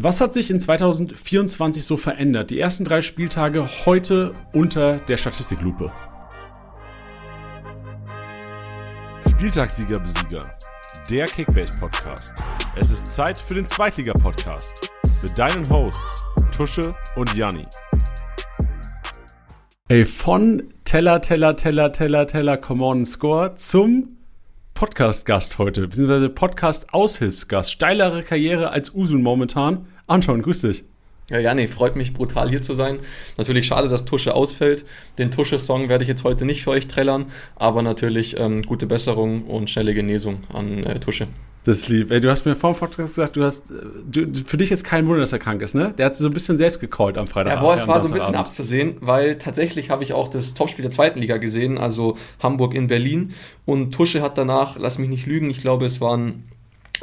Was hat sich in 2024 so verändert? Die ersten drei Spieltage heute unter der Statistiklupe. Spieltagssieger-Besieger, der Kickbase-Podcast. Es ist Zeit für den Zweitliga-Podcast mit deinen Hosts Tusche und Janni. Ey, von Teller, Teller, Teller, Teller, Teller, Come on, Score zum Podcast-Gast heute, beziehungsweise Podcast-Aushilfsgast. Steilere Karriere als Usun momentan. Anton, grüß dich. Ja, Janni, freut mich brutal hier zu sein. Natürlich schade, dass Tusche ausfällt. Den Tusche-Song werde ich jetzt heute nicht für euch trällern, aber natürlich ähm, gute Besserung und schnelle Genesung an äh, Tusche. Das ist lieb. Ey, du hast mir vor dem Podcast gesagt, du hast, du, für dich ist kein Wunder, dass er krank ist, ne? Der hat so ein bisschen selbst gecallt am Freitag. Ja, boah, es war so ein bisschen abzusehen, weil tatsächlich habe ich auch das Topspiel der zweiten Liga gesehen, also Hamburg in Berlin. Und Tusche hat danach, lass mich nicht lügen, ich glaube, es waren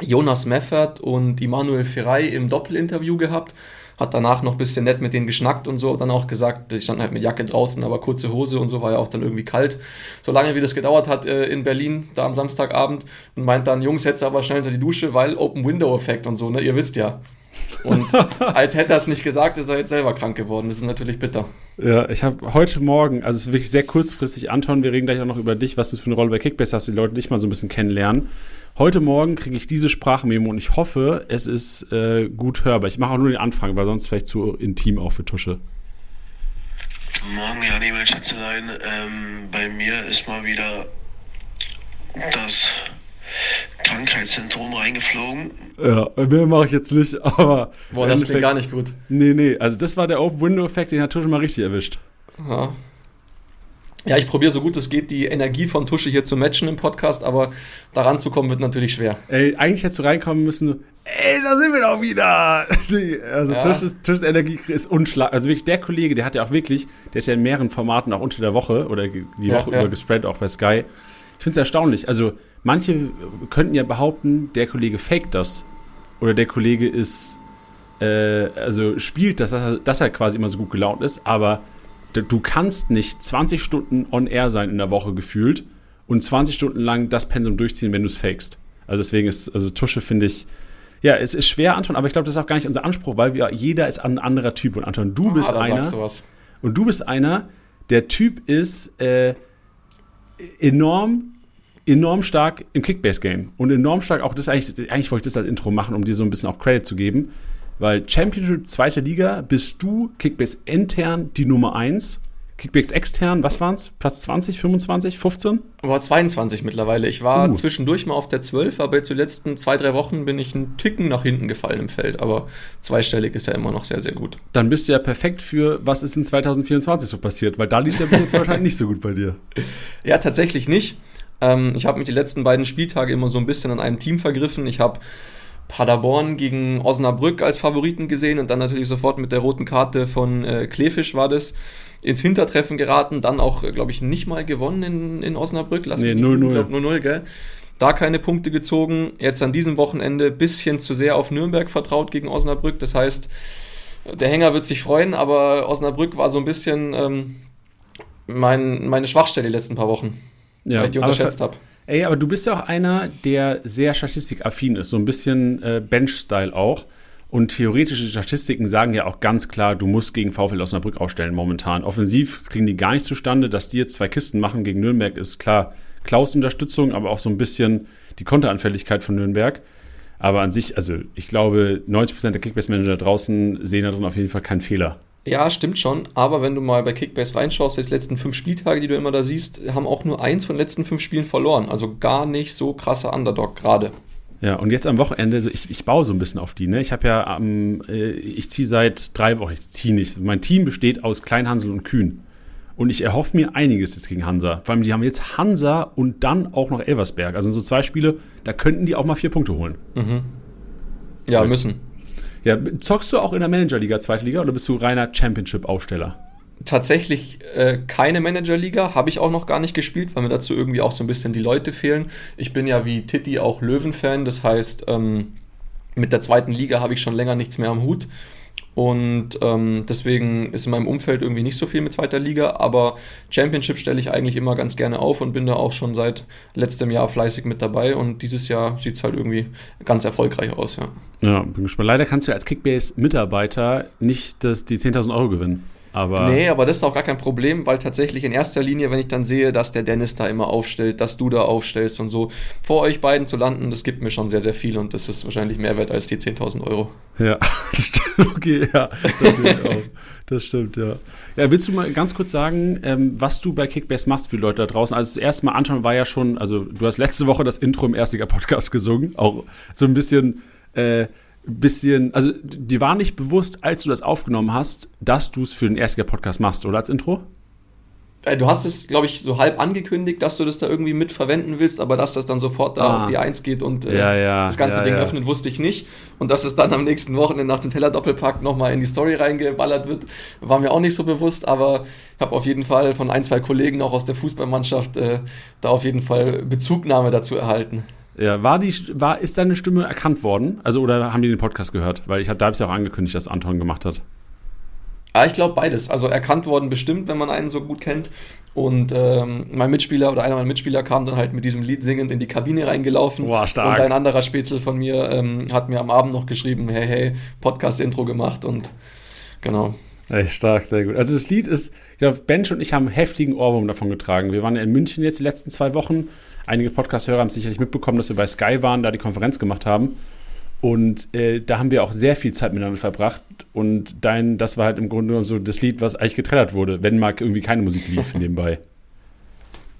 Jonas Meffert und Immanuel Ferrei im Doppelinterview gehabt hat danach noch ein bisschen nett mit denen geschnackt und so, dann auch gesagt, ich stand halt mit Jacke draußen, aber kurze Hose und so, war ja auch dann irgendwie kalt. So lange wie das gedauert hat äh, in Berlin, da am Samstagabend, und meint dann, Jungs, jetzt aber schnell unter die Dusche, weil Open Window Effekt und so, ne, ihr wisst ja. Und als hätte er es nicht gesagt, ist er jetzt selber krank geworden. Das ist natürlich bitter. Ja, ich habe heute Morgen, also es ist wirklich sehr kurzfristig, Anton, wir reden gleich auch noch über dich, was du für eine Rolle bei Kickbase hast, die Leute dich mal so ein bisschen kennenlernen. Heute Morgen kriege ich diese Sprachmemo und ich hoffe, es ist äh, gut hörbar. Ich mache auch nur den Anfang, weil sonst vielleicht zu intim auch für Tusche. Morgen, Jani, mein Schätzelein. Ähm, bei mir ist mal wieder das Krankheitssyndrom reingeflogen. Ja, mehr mache ich jetzt nicht, aber. Boah, das klingt gar nicht gut. Nee, nee, also das war der Open-Window-Effekt, den hat Tusche mal richtig erwischt. Ja, ja, ich probiere so gut es geht, die Energie von Tusche hier zu matchen im Podcast, aber daran zu kommen wird natürlich schwer. Ey, eigentlich hättest du reinkommen müssen, ey, da sind wir doch wieder. Also ja. Tusches, Tusches Energie ist unschlag. Also wirklich der Kollege, der hat ja auch wirklich, der ist ja in mehreren Formaten auch unter der Woche oder die ja, Woche ja. über gespreadet, auch bei Sky. Ich finde es erstaunlich. Also manche könnten ja behaupten, der Kollege faked das. Oder der Kollege ist, äh, also spielt das, dass er, dass er quasi immer so gut gelaunt ist, aber du kannst nicht 20 Stunden on air sein in der Woche gefühlt und 20 Stunden lang das Pensum durchziehen, wenn du es fakest. Also deswegen ist, also Tusche finde ich, ja, es ist schwer, Anton, aber ich glaube, das ist auch gar nicht unser Anspruch, weil wir, jeder ist ein anderer Typ. Und Anton, du ah, bist einer. Und du bist einer, der Typ ist äh, enorm, enorm stark im Kickbase-Game. Und enorm stark auch, das eigentlich, eigentlich wollte ich das als Intro machen, um dir so ein bisschen auch Credit zu geben. Weil Championship zweite Liga bist du Kickbase intern die Nummer 1. Kickbase extern, was waren es? Platz 20, 25, 15? War 22 mittlerweile. Ich war uh. zwischendurch mal auf der 12, aber jetzt die letzten zwei, drei Wochen bin ich einen Ticken nach hinten gefallen im Feld. Aber zweistellig ist ja immer noch sehr, sehr gut. Dann bist du ja perfekt für, was ist in 2024 so passiert, weil da lief es ja bis jetzt wahrscheinlich nicht so gut bei dir. Ja, tatsächlich nicht. Ähm, ich habe mich die letzten beiden Spieltage immer so ein bisschen an einem Team vergriffen. Ich habe Paderborn gegen Osnabrück als Favoriten gesehen und dann natürlich sofort mit der roten Karte von äh, Klefisch war das ins Hintertreffen geraten, dann auch, äh, glaube ich, nicht mal gewonnen in, in Osnabrück. Lass nee, 0-0. 0-0, gell? Da keine Punkte gezogen. Jetzt an diesem Wochenende bisschen zu sehr auf Nürnberg vertraut gegen Osnabrück. Das heißt, der Hänger wird sich freuen, aber Osnabrück war so ein bisschen ähm, mein, meine Schwachstelle die letzten paar Wochen, ja, weil ich die unterschätzt habe. Ey, aber du bist ja auch einer, der sehr statistikaffin ist, so ein bisschen äh, Bench-Style auch. Und theoretische Statistiken sagen ja auch ganz klar, du musst gegen VfL Osnabrück aufstellen momentan. Offensiv kriegen die gar nicht zustande. Dass die jetzt zwei Kisten machen gegen Nürnberg, ist klar Klaus Unterstützung, aber auch so ein bisschen die Konteranfälligkeit von Nürnberg. Aber an sich, also ich glaube, 90% der Kickbase-Manager draußen sehen da drin auf jeden Fall keinen Fehler. Ja, stimmt schon. Aber wenn du mal bei Kickbase reinschaust, die letzten fünf Spieltage, die du immer da siehst, haben auch nur eins von den letzten fünf Spielen verloren. Also gar nicht so krasser Underdog gerade. Ja, und jetzt am Wochenende, also ich, ich baue so ein bisschen auf die. Ne? Ich habe ja, ähm, ich ziehe seit drei Wochen, ich ziehe nicht. Mein Team besteht aus Kleinhansel und Kühn. Und ich erhoffe mir einiges jetzt gegen Hansa. Vor allem, die haben jetzt Hansa und dann auch noch Elversberg. Also so zwei Spiele, da könnten die auch mal vier Punkte holen. Mhm. Ja, müssen. Ja, zockst du auch in der Managerliga, zweite Liga, oder bist du reiner Championship-Aufsteller? Tatsächlich äh, keine Managerliga, habe ich auch noch gar nicht gespielt, weil mir dazu irgendwie auch so ein bisschen die Leute fehlen. Ich bin ja wie Titi auch Löwen-Fan, das heißt, ähm, mit der zweiten Liga habe ich schon länger nichts mehr am Hut. Und ähm, deswegen ist in meinem Umfeld irgendwie nicht so viel mit zweiter Liga, aber Championship stelle ich eigentlich immer ganz gerne auf und bin da auch schon seit letztem Jahr fleißig mit dabei und dieses Jahr sieht es halt irgendwie ganz erfolgreich aus, ja. Ja, bin gespannt. Leider kannst du als Kickbase-Mitarbeiter nicht das, die 10.000 Euro gewinnen. Aber nee, aber das ist auch gar kein Problem, weil tatsächlich in erster Linie, wenn ich dann sehe, dass der Dennis da immer aufstellt, dass du da aufstellst und so, vor euch beiden zu landen, das gibt mir schon sehr, sehr viel und das ist wahrscheinlich mehr wert als die 10.000 Euro. Ja, das stimmt, okay, ja, das, das stimmt, ja. Ja, willst du mal ganz kurz sagen, ähm, was du bei Kickbase machst für Leute da draußen? Also das erste Mal, Anton war ja schon, also du hast letzte Woche das Intro im Erstiger-Podcast gesungen, auch so ein bisschen äh, bisschen, also dir war nicht bewusst, als du das aufgenommen hast, dass du es für den ersten Podcast machst, oder als Intro? Äh, du hast es, glaube ich, so halb angekündigt, dass du das da irgendwie mit verwenden willst, aber dass das dann sofort da ah. auf die Eins geht und äh, ja, ja, das ganze ja, Ding öffnet, wusste ich nicht. Und dass es dann am nächsten Wochenende nach dem Teller-Doppelpack nochmal in die Story reingeballert wird, war mir auch nicht so bewusst, aber ich habe auf jeden Fall von ein, zwei Kollegen auch aus der Fußballmannschaft äh, da auf jeden Fall Bezugnahme dazu erhalten. Ja, war die, war, ist deine Stimme erkannt worden? Also, oder haben die den Podcast gehört? Weil ich hab, da habe ich ja auch angekündigt, dass Anton gemacht hat. Ja, ah, ich glaube beides. Also erkannt worden bestimmt, wenn man einen so gut kennt. Und ähm, mein Mitspieler oder einer meiner Mitspieler kam dann halt mit diesem Lied singend in die Kabine reingelaufen. Boah, stark. Und ein anderer Spätzle von mir ähm, hat mir am Abend noch geschrieben, hey, hey, Podcast-Intro gemacht und genau. Echt stark, sehr gut. Also das Lied ist, ich glaube, Bench und ich haben heftigen Ohrwurm davon getragen. Wir waren ja in München jetzt die letzten zwei Wochen Einige Podcast-Hörer haben sicherlich mitbekommen, dass wir bei Sky waren, da die Konferenz gemacht haben. Und äh, da haben wir auch sehr viel Zeit miteinander verbracht. Und dein, das war halt im Grunde genommen so das Lied, was eigentlich getrellert wurde, wenn mal irgendwie keine Musik lief nebenbei.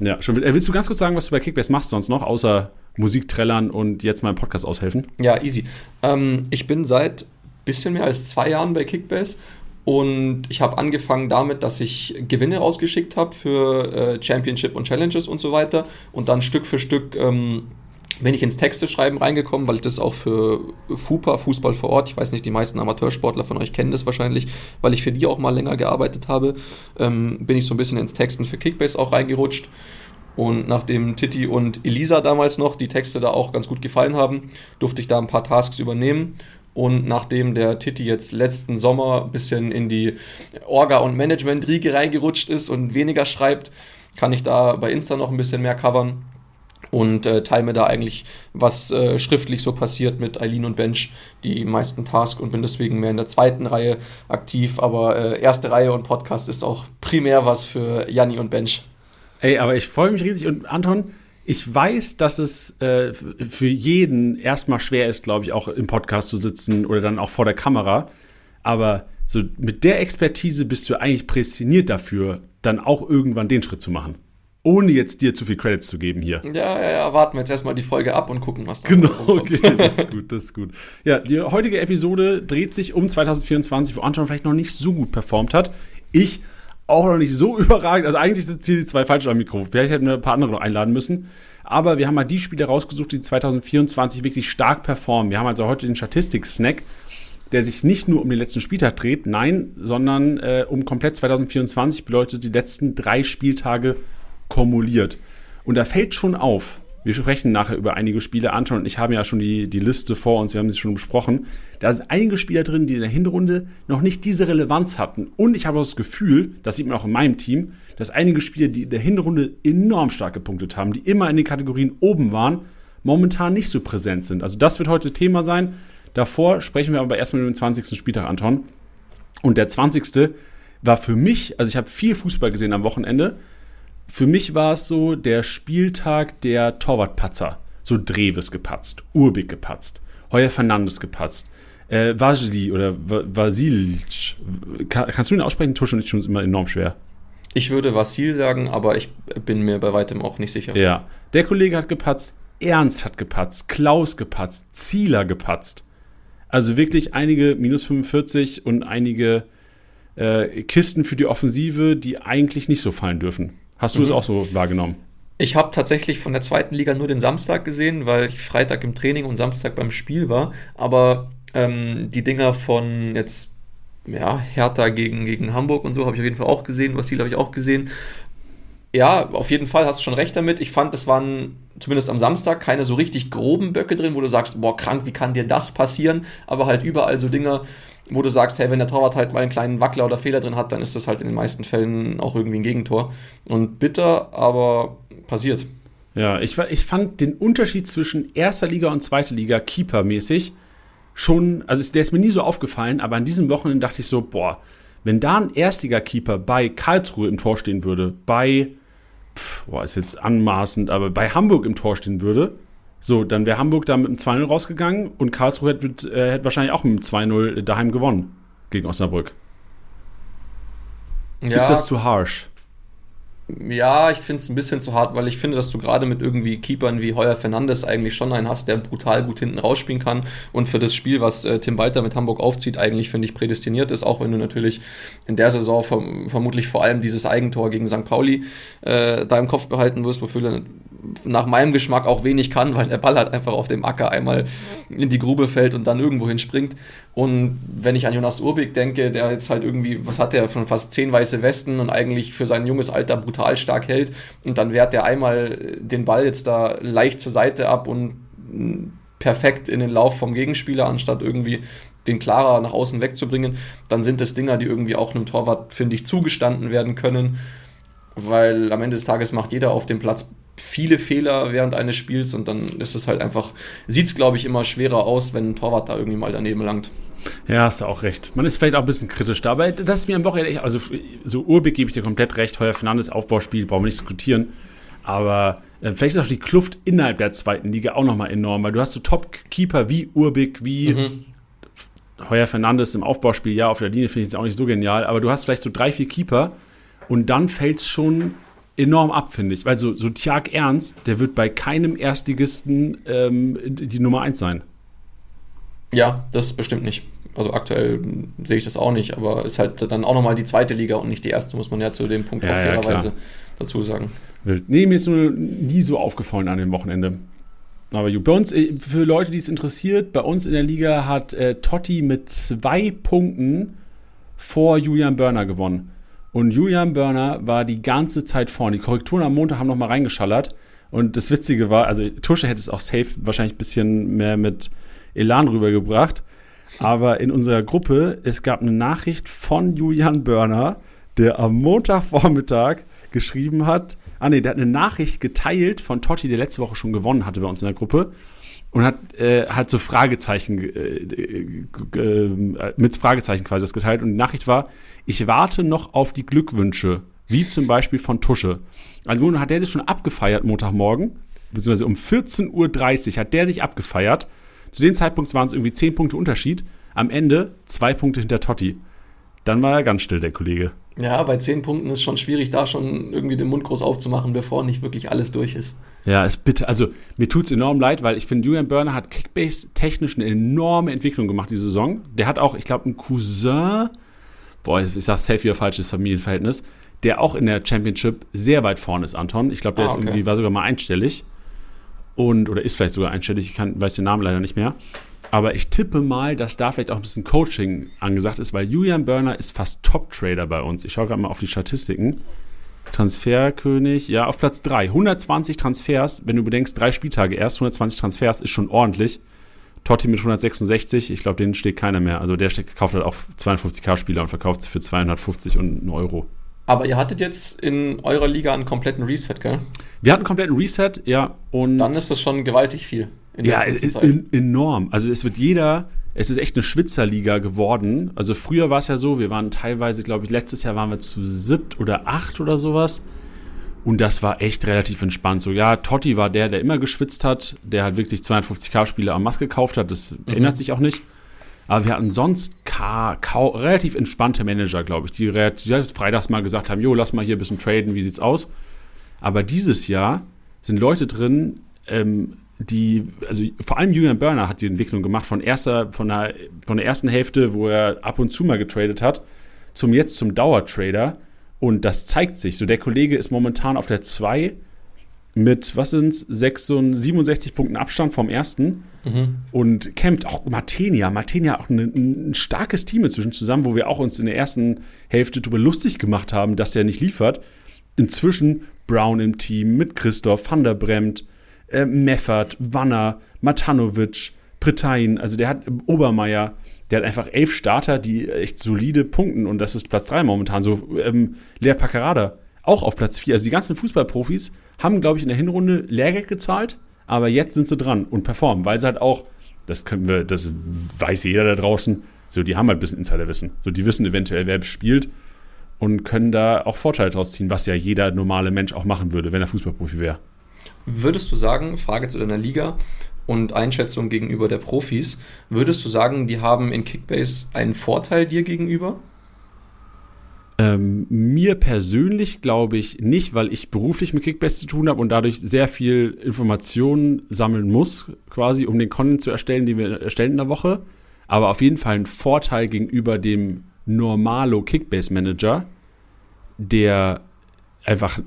Ja, schon. Äh, willst du ganz kurz sagen, was du bei Kickbase machst sonst noch, außer Musik trällern und jetzt mal im Podcast aushelfen? Ja, easy. Ähm, ich bin seit bisschen mehr als zwei Jahren bei Kickbase und ich habe angefangen damit, dass ich Gewinne rausgeschickt habe für äh, Championship und Challenges und so weiter. Und dann Stück für Stück ähm, bin ich ins Texteschreiben reingekommen, weil ich das auch für FUPA, Fußball vor Ort, ich weiß nicht, die meisten Amateursportler von euch kennen das wahrscheinlich, weil ich für die auch mal länger gearbeitet habe, ähm, bin ich so ein bisschen ins Texten für Kickbase auch reingerutscht. Und nachdem Titi und Elisa damals noch die Texte da auch ganz gut gefallen haben, durfte ich da ein paar Tasks übernehmen und nachdem der Titi jetzt letzten Sommer ein bisschen in die Orga- und Management-Riege reingerutscht ist und weniger schreibt, kann ich da bei Insta noch ein bisschen mehr covern und äh, teile da eigentlich, was äh, schriftlich so passiert mit Eileen und Bench, die meisten Tasks und bin deswegen mehr in der zweiten Reihe aktiv, aber äh, erste Reihe und Podcast ist auch primär was für Janni und Bench. Ey, aber ich freue mich riesig und Anton, ich weiß, dass es äh, für jeden erstmal schwer ist, glaube ich, auch im Podcast zu sitzen oder dann auch vor der Kamera. Aber so mit der Expertise bist du eigentlich prädestiniert dafür, dann auch irgendwann den Schritt zu machen. Ohne jetzt dir zu viel Credits zu geben hier. Ja, ja, ja, warten wir jetzt erstmal die Folge ab und gucken, was da Genau, okay, das ist gut, das ist gut. Ja, die heutige Episode dreht sich um 2024, wo Anton vielleicht noch nicht so gut performt hat. Ich auch noch nicht so überragend. Also eigentlich sind hier die zwei falsch am Mikro. Vielleicht hätten wir ein paar andere noch einladen müssen. Aber wir haben mal die Spiele rausgesucht, die 2024 wirklich stark performen. Wir haben also heute den Statistik-Snack, der sich nicht nur um den letzten Spieltag dreht, nein, sondern äh, um komplett 2024 bedeutet die letzten drei Spieltage kumuliert. Und da fällt schon auf, wir sprechen nachher über einige Spiele. Anton und ich haben ja schon die, die Liste vor uns, wir haben sie schon besprochen. Da sind einige Spieler drin, die in der Hinrunde noch nicht diese Relevanz hatten. Und ich habe das Gefühl, das sieht man auch in meinem Team, dass einige Spieler, die in der Hinrunde enorm stark gepunktet haben, die immer in den Kategorien oben waren, momentan nicht so präsent sind. Also das wird heute Thema sein. Davor sprechen wir aber erstmal über den 20. Spieltag, Anton. Und der 20. war für mich, also ich habe viel Fußball gesehen am Wochenende, für mich war es so der Spieltag der Torwartpatzer. So Dreves gepatzt, Urbik gepatzt, Heuer Fernandes gepatzt, äh, Vasili oder Vasilc. Kann, kannst du ihn aussprechen? Tusch und ich schon immer enorm schwer. Ich würde Vasil sagen, aber ich bin mir bei weitem auch nicht sicher. Ja. Der Kollege hat gepatzt, Ernst hat gepatzt, Klaus gepatzt, Zieler gepatzt. Also wirklich einige minus 45 und einige äh, Kisten für die Offensive, die eigentlich nicht so fallen dürfen. Hast du es mhm. auch so wahrgenommen? Ich habe tatsächlich von der zweiten Liga nur den Samstag gesehen, weil ich Freitag im Training und Samstag beim Spiel war. Aber ähm, die Dinger von jetzt ja, Hertha gegen, gegen Hamburg und so habe ich auf jeden Fall auch gesehen. Vassil habe ich auch gesehen. Ja, auf jeden Fall hast du schon recht damit. Ich fand, es waren zumindest am Samstag keine so richtig groben Böcke drin, wo du sagst, boah, krank, wie kann dir das passieren? Aber halt überall so Dinger, wo du sagst, hey, wenn der Torwart halt mal einen kleinen Wackler oder Fehler drin hat, dann ist das halt in den meisten Fällen auch irgendwie ein Gegentor. Und bitter, aber passiert. Ja, ich, ich fand den Unterschied zwischen erster Liga und zweiter Liga keepermäßig schon, also der ist mir nie so aufgefallen, aber an diesem Wochenende dachte ich so, boah, wenn da ein Erstliga-Keeper bei Karlsruhe im Tor stehen würde, bei, pf, boah, ist jetzt anmaßend, aber bei Hamburg im Tor stehen würde, so, dann wäre Hamburg da mit einem 2-0 rausgegangen und Karlsruhe hätte, äh, hätte wahrscheinlich auch mit einem 2-0 daheim gewonnen gegen Osnabrück. Ja. Ist das zu harsh? Ja, ich finde es ein bisschen zu hart, weil ich finde, dass du gerade mit irgendwie Keepern wie Heuer Fernandes eigentlich schon einen hast, der brutal gut hinten rausspielen kann und für das Spiel, was äh, Tim Walter mit Hamburg aufzieht, eigentlich, finde ich, prädestiniert ist, auch wenn du natürlich in der Saison verm vermutlich vor allem dieses Eigentor gegen St. Pauli äh, da im Kopf behalten wirst, wofür er nach meinem Geschmack auch wenig kann, weil der Ball halt einfach auf dem Acker einmal in die Grube fällt und dann irgendwo hinspringt. Und wenn ich an Jonas Urbig denke, der jetzt halt irgendwie, was hat der, von fast zehn weiße Westen und eigentlich für sein junges Alter brutal stark hält. Und dann wehrt der einmal den Ball jetzt da leicht zur Seite ab und perfekt in den Lauf vom Gegenspieler, anstatt irgendwie den klarer nach außen wegzubringen, dann sind das Dinger, die irgendwie auch einem Torwart, finde ich, zugestanden werden können. Weil am Ende des Tages macht jeder auf dem Platz viele Fehler während eines Spiels und dann ist es halt einfach, sieht es glaube ich immer schwerer aus, wenn ein Torwart da irgendwie mal daneben langt. Ja, hast du auch recht. Man ist vielleicht auch ein bisschen kritisch da, aber das ist mir am Wochenende echt, also so Urbig gebe ich dir komplett recht, Heuer Fernandes Aufbauspiel, brauchen wir nicht diskutieren, aber äh, vielleicht ist auch die Kluft innerhalb der zweiten Liga auch nochmal enorm, weil du hast so Top-Keeper wie Urbig, wie mhm. Heuer Fernandes im Aufbauspiel, ja, auf der Linie finde ich jetzt auch nicht so genial, aber du hast vielleicht so drei, vier Keeper, und dann fällt es schon enorm ab, finde ich. Weil so, so Ernst, der wird bei keinem Erstligisten ähm, die Nummer 1 sein. Ja, das bestimmt nicht. Also aktuell sehe ich das auch nicht, aber ist halt dann auch nochmal die zweite Liga und nicht die erste, muss man ja zu dem Punkt ja, auch fairerweise ja, dazu sagen. Wild. Nee, mir ist nur nie so aufgefallen an dem Wochenende. Aber bei uns, äh, für Leute, die es interessiert, bei uns in der Liga hat äh, Totti mit zwei Punkten vor Julian Börner gewonnen. Und Julian Börner war die ganze Zeit vorne. Die Korrekturen am Montag haben nochmal reingeschallert. Und das Witzige war, also Tusche hätte es auch safe wahrscheinlich ein bisschen mehr mit Elan rübergebracht. Aber in unserer Gruppe, es gab eine Nachricht von Julian Börner, der am Montagvormittag geschrieben hat, ah nee, der hat eine Nachricht geteilt von Totti, der letzte Woche schon gewonnen hatte bei uns in der Gruppe und hat äh, halt so Fragezeichen äh, äh, mit Fragezeichen quasi das geteilt und die Nachricht war, ich warte noch auf die Glückwünsche, wie zum Beispiel von Tusche. Also nun hat der sich schon abgefeiert Montagmorgen, beziehungsweise um 14.30 Uhr hat der sich abgefeiert. Zu dem Zeitpunkt waren es irgendwie 10 Punkte Unterschied. Am Ende zwei Punkte hinter Totti. Dann war er ganz still, der Kollege. Ja, bei 10 Punkten ist es schon schwierig, da schon irgendwie den Mund groß aufzumachen, bevor nicht wirklich alles durch ist. Ja, ist bitte, also mir tut es enorm leid, weil ich finde, Julian Burner hat Kickbase technisch eine enorme Entwicklung gemacht diese Saison. Der hat auch, ich glaube, einen Cousin, boah, ich sag safe wieder falsches Familienverhältnis, der auch in der Championship sehr weit vorne ist, Anton. Ich glaube, der ah, okay. ist irgendwie, war sogar mal einstellig. Und, oder ist vielleicht sogar einstellig, ich kann, weiß den Namen leider nicht mehr. Aber ich tippe mal, dass da vielleicht auch ein bisschen Coaching angesagt ist, weil Julian Burner ist fast Top-Trader bei uns. Ich schaue gerade mal auf die Statistiken. Transferkönig, ja, auf Platz 3. 120 Transfers, wenn du bedenkst, drei Spieltage erst, 120 Transfers ist schon ordentlich. Totti mit 166, ich glaube, den steht keiner mehr. Also der kauft halt auch 52k-Spieler und verkauft sie für 250 und einen Euro. Aber ihr hattet jetzt in eurer Liga einen kompletten Reset, gell? Wir hatten einen kompletten Reset, ja. Und Dann ist das schon gewaltig viel. Ja, ist enorm. Also es wird jeder, es ist echt eine Schwitzerliga geworden. Also früher war es ja so, wir waren teilweise, glaube ich, letztes Jahr waren wir zu siebt oder acht oder sowas. Und das war echt relativ entspannt. So, ja, Totti war der, der immer geschwitzt hat, der halt wirklich 250k-Spiele am Mask gekauft hat. Das mhm. ändert sich auch nicht. Aber wir hatten sonst relativ entspannte Manager, glaube ich, die, die freitags mal gesagt haben, jo, lass mal hier ein bisschen traden, wie sieht's aus? Aber dieses Jahr sind Leute drin, ähm, die, also vor allem Julian Burner hat die Entwicklung gemacht von erster, von der, von der ersten Hälfte, wo er ab und zu mal getradet hat, zum jetzt zum Dauertrader. Und das zeigt sich. So, der Kollege ist momentan auf der 2 mit, was sind's, 67 Punkten Abstand vom ersten mhm. und kämpft auch Martenia. Martenia auch ein, ein starkes Team inzwischen zusammen, wo wir auch uns in der ersten Hälfte darüber lustig gemacht haben, dass der nicht liefert. Inzwischen Brown im Team mit Christoph, Van der Bremt, äh, Meffert, Wanner, Matanovic, Pretain, also der hat Obermeier, der hat einfach elf Starter, die echt solide punkten und das ist Platz 3 momentan. So, ähm, Lea Paccarada auch auf Platz 4. Also die ganzen Fußballprofis haben, glaube ich, in der Hinrunde Lehrgeld gezahlt, aber jetzt sind sie dran und performen, weil sie halt auch, das können wir, das weiß jeder da draußen, so, die haben halt ein bisschen Insiderwissen. So, die wissen eventuell, wer spielt und können da auch Vorteile draus ziehen, was ja jeder normale Mensch auch machen würde, wenn er Fußballprofi wäre. Würdest du sagen, Frage zu deiner Liga und Einschätzung gegenüber der Profis, würdest du sagen, die haben in Kickbase einen Vorteil dir gegenüber? Ähm, mir persönlich glaube ich nicht, weil ich beruflich mit Kickbase zu tun habe und dadurch sehr viel Informationen sammeln muss, quasi, um den Content zu erstellen, den wir erstellen in der Woche. Aber auf jeden Fall ein Vorteil gegenüber dem Normalo Kickbase Manager, der einfach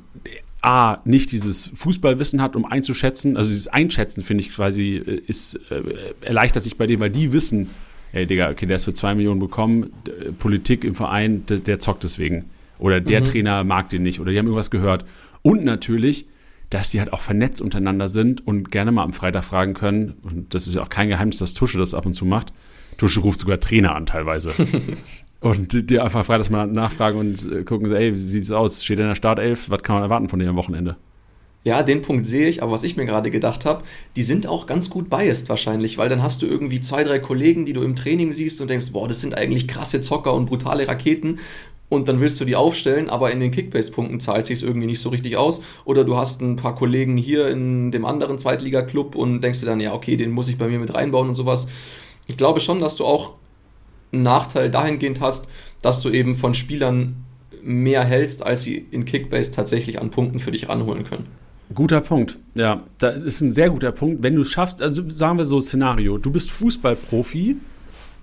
A, nicht dieses Fußballwissen hat, um einzuschätzen. Also dieses Einschätzen, finde ich quasi, äh, ist, äh, erleichtert sich bei dem, weil die wissen, ey Digga, okay, der ist für zwei Millionen bekommen, Politik im Verein, der, der zockt deswegen. Oder der mhm. Trainer mag den nicht oder die haben irgendwas gehört. Und natürlich, dass die halt auch vernetzt untereinander sind und gerne mal am Freitag fragen können. Und das ist ja auch kein Geheimnis, dass Tusche das ab und zu macht. Tusche ruft sogar Trainer an teilweise. und die einfach freitags mal nachfragen und äh, gucken, ey, wie sieht es aus? Steht in der Startelf? Was kann man erwarten von dem am Wochenende? Ja, den Punkt sehe ich, aber was ich mir gerade gedacht habe, die sind auch ganz gut biased wahrscheinlich, weil dann hast du irgendwie zwei, drei Kollegen, die du im Training siehst und denkst, boah, das sind eigentlich krasse Zocker und brutale Raketen und dann willst du die aufstellen, aber in den Kickbase-Punkten zahlt sich irgendwie nicht so richtig aus. Oder du hast ein paar Kollegen hier in dem anderen Zweitliga-Club und denkst dir dann, ja, okay, den muss ich bei mir mit reinbauen und sowas. Ich glaube schon, dass du auch einen Nachteil dahingehend hast, dass du eben von Spielern mehr hältst, als sie in Kickbase tatsächlich an Punkten für dich ranholen können. Guter Punkt. Ja, das ist ein sehr guter Punkt. Wenn du es schaffst, also sagen wir so Szenario, du bist Fußballprofi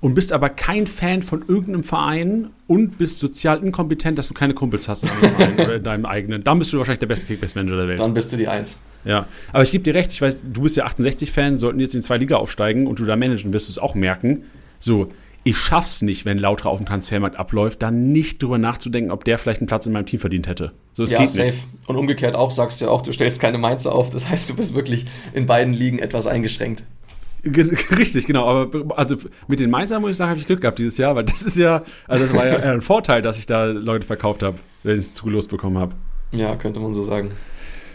und bist aber kein Fan von irgendeinem Verein und bist sozial inkompetent, dass du keine Kumpels hast in einem Verein oder in deinem eigenen, dann bist du wahrscheinlich der beste Kickbase-Manager der Welt. Dann bist du die Eins. Ja, aber ich gebe dir recht, ich weiß, du bist ja 68-Fan, sollten jetzt in zwei Liga aufsteigen und du da managen, wirst du es auch merken. So, ich schaff's nicht, wenn Lautra auf dem Transfermarkt abläuft, dann nicht drüber nachzudenken, ob der vielleicht einen Platz in meinem Team verdient hätte. So, es ja, geht safe. Nicht. Und umgekehrt auch sagst du ja auch, du stellst keine Mainzer auf. Das heißt, du bist wirklich in beiden Ligen etwas eingeschränkt. Richtig, genau. Aber also mit den Mainzern muss ich sagen, habe ich Glück gehabt dieses Jahr, weil das ist ja, also das war ja ein Vorteil, dass ich da Leute verkauft habe, wenn ich es zugelost bekommen habe. Ja, könnte man so sagen.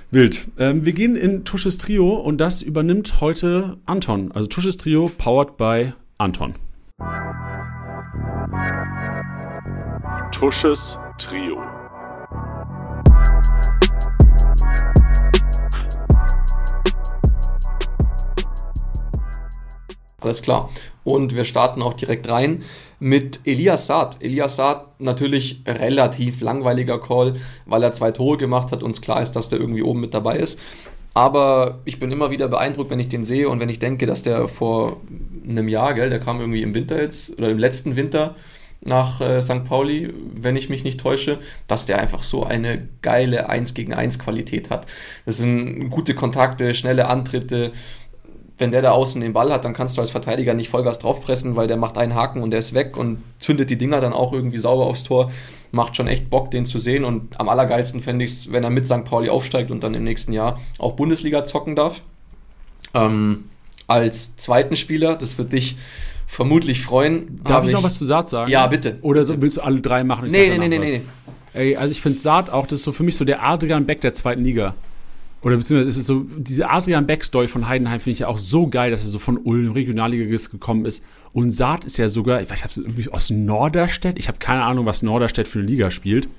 Wild. Ähm, wir gehen in Tusches Trio und das übernimmt heute Anton. Also Tusches Trio powered by Anton. Tusches Trio. Alles klar. Und wir starten auch direkt rein mit Elias Saad. Elias Saad natürlich relativ langweiliger Call, weil er zwei Tore gemacht hat. Uns klar ist, dass der irgendwie oben mit dabei ist. Aber ich bin immer wieder beeindruckt, wenn ich den sehe und wenn ich denke, dass der vor einem Jahr, gell, der kam irgendwie im Winter jetzt oder im letzten Winter nach äh, St. Pauli, wenn ich mich nicht täusche, dass der einfach so eine geile 1 gegen 1 Qualität hat. Das sind gute Kontakte, schnelle Antritte. Wenn der da außen den Ball hat, dann kannst du als Verteidiger nicht Vollgas draufpressen, weil der macht einen Haken und der ist weg und zündet die Dinger dann auch irgendwie sauber aufs Tor macht schon echt Bock, den zu sehen. Und am allergeilsten fände ich es, wenn er mit St. Pauli aufsteigt und dann im nächsten Jahr auch Bundesliga zocken darf. Ähm, als zweiten Spieler, das wird dich vermutlich freuen. Darf ich, ich noch was zu Saat sagen? Ja, bitte. Oder so, willst du alle drei machen? Nee, nee, nee, nee, nee. Ey, also ich finde Saat auch, das ist so für mich so der Adrian Beck der zweiten Liga. Oder beziehungsweise ist es so, diese Adrian Beck-Story von Heidenheim finde ich ja auch so geil, dass er so von Ulm Regionalliga gekommen ist. Und Saat ist ja sogar, ich weiß nicht, irgendwie aus Norderstedt. Ich habe keine Ahnung, was Norderstedt für eine Liga spielt.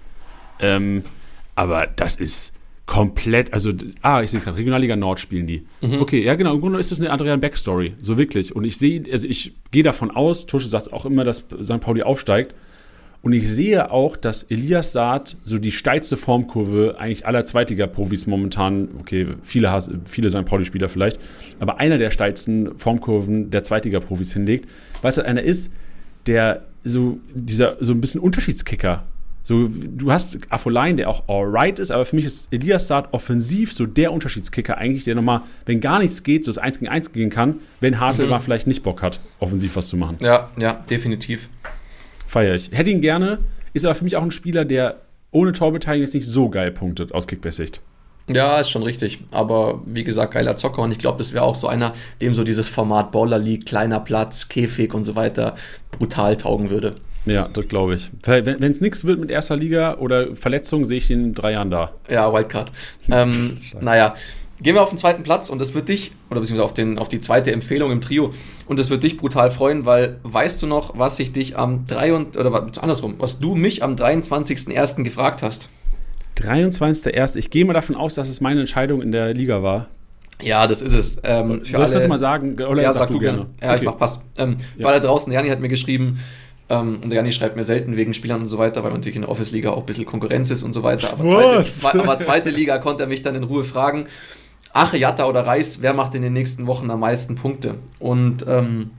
Ähm, aber das ist komplett, also, ah, ich sehe es gerade, Regionalliga Nord spielen die. Mhm. Okay, ja genau, im Grunde ist das eine Adrian Beck-Story, so wirklich. Und ich sehe, also ich gehe davon aus, Tusche sagt auch immer, dass St. Pauli aufsteigt. Und ich sehe auch, dass Elias Saad so die steilste Formkurve eigentlich aller Zweitliga-Profis momentan, okay, viele, viele St. Pauli-Spieler vielleicht, aber einer der steilsten Formkurven der Zweitliga-Profis hinlegt, weil es halt einer ist, der so dieser so ein bisschen Unterschiedskicker. So, du hast Affolein, der auch alright ist, aber für mich ist Elias Saad offensiv so der Unterschiedskicker eigentlich, der nochmal, wenn gar nichts geht, so das 1 gegen 1 gehen kann, wenn Hartl mhm. mal vielleicht nicht Bock hat, offensiv was zu machen. Ja, ja, definitiv feiere ich. Hätte ihn gerne, ist aber für mich auch ein Spieler, der ohne Torbeteiligung jetzt nicht so geil punktet aus Kickbase-Sicht. Ja, ist schon richtig. Aber wie gesagt, geiler Zocker. Und ich glaube, das wäre auch so einer, dem so dieses Format Baller League, kleiner Platz, Käfig und so weiter brutal taugen würde. Ja, das glaube ich. Wenn es nichts wird mit erster Liga oder Verletzungen, sehe ich den in drei Jahren da. Ja, Wildcard. ähm, naja, gehen wir auf den zweiten Platz und das wird dich, oder beziehungsweise auf, den, auf die zweite Empfehlung im Trio, und das wird dich brutal freuen, weil weißt du noch, was ich dich am 3. Und, oder andersrum, was du mich am 23.01. gefragt hast? 23.01. Ich gehe mal davon aus, dass es meine Entscheidung in der Liga war. Ja, das ist es. Ähm, Soll ich das mal sagen? Oder ja, sag, sag du gerne. gerne. Ja, okay. ich mach, passt. Ähm, ja. Für alle draußen, Jani hat mir geschrieben, ähm, und der Janni schreibt mir selten wegen Spielern und so weiter, weil natürlich in der Office-Liga auch ein bisschen Konkurrenz ist und so weiter. Aber zweite, zwei, aber zweite, Liga konnte er mich dann in Ruhe fragen. Ache, Jatta oder Reis, wer macht in den nächsten Wochen am meisten Punkte? Und ähm,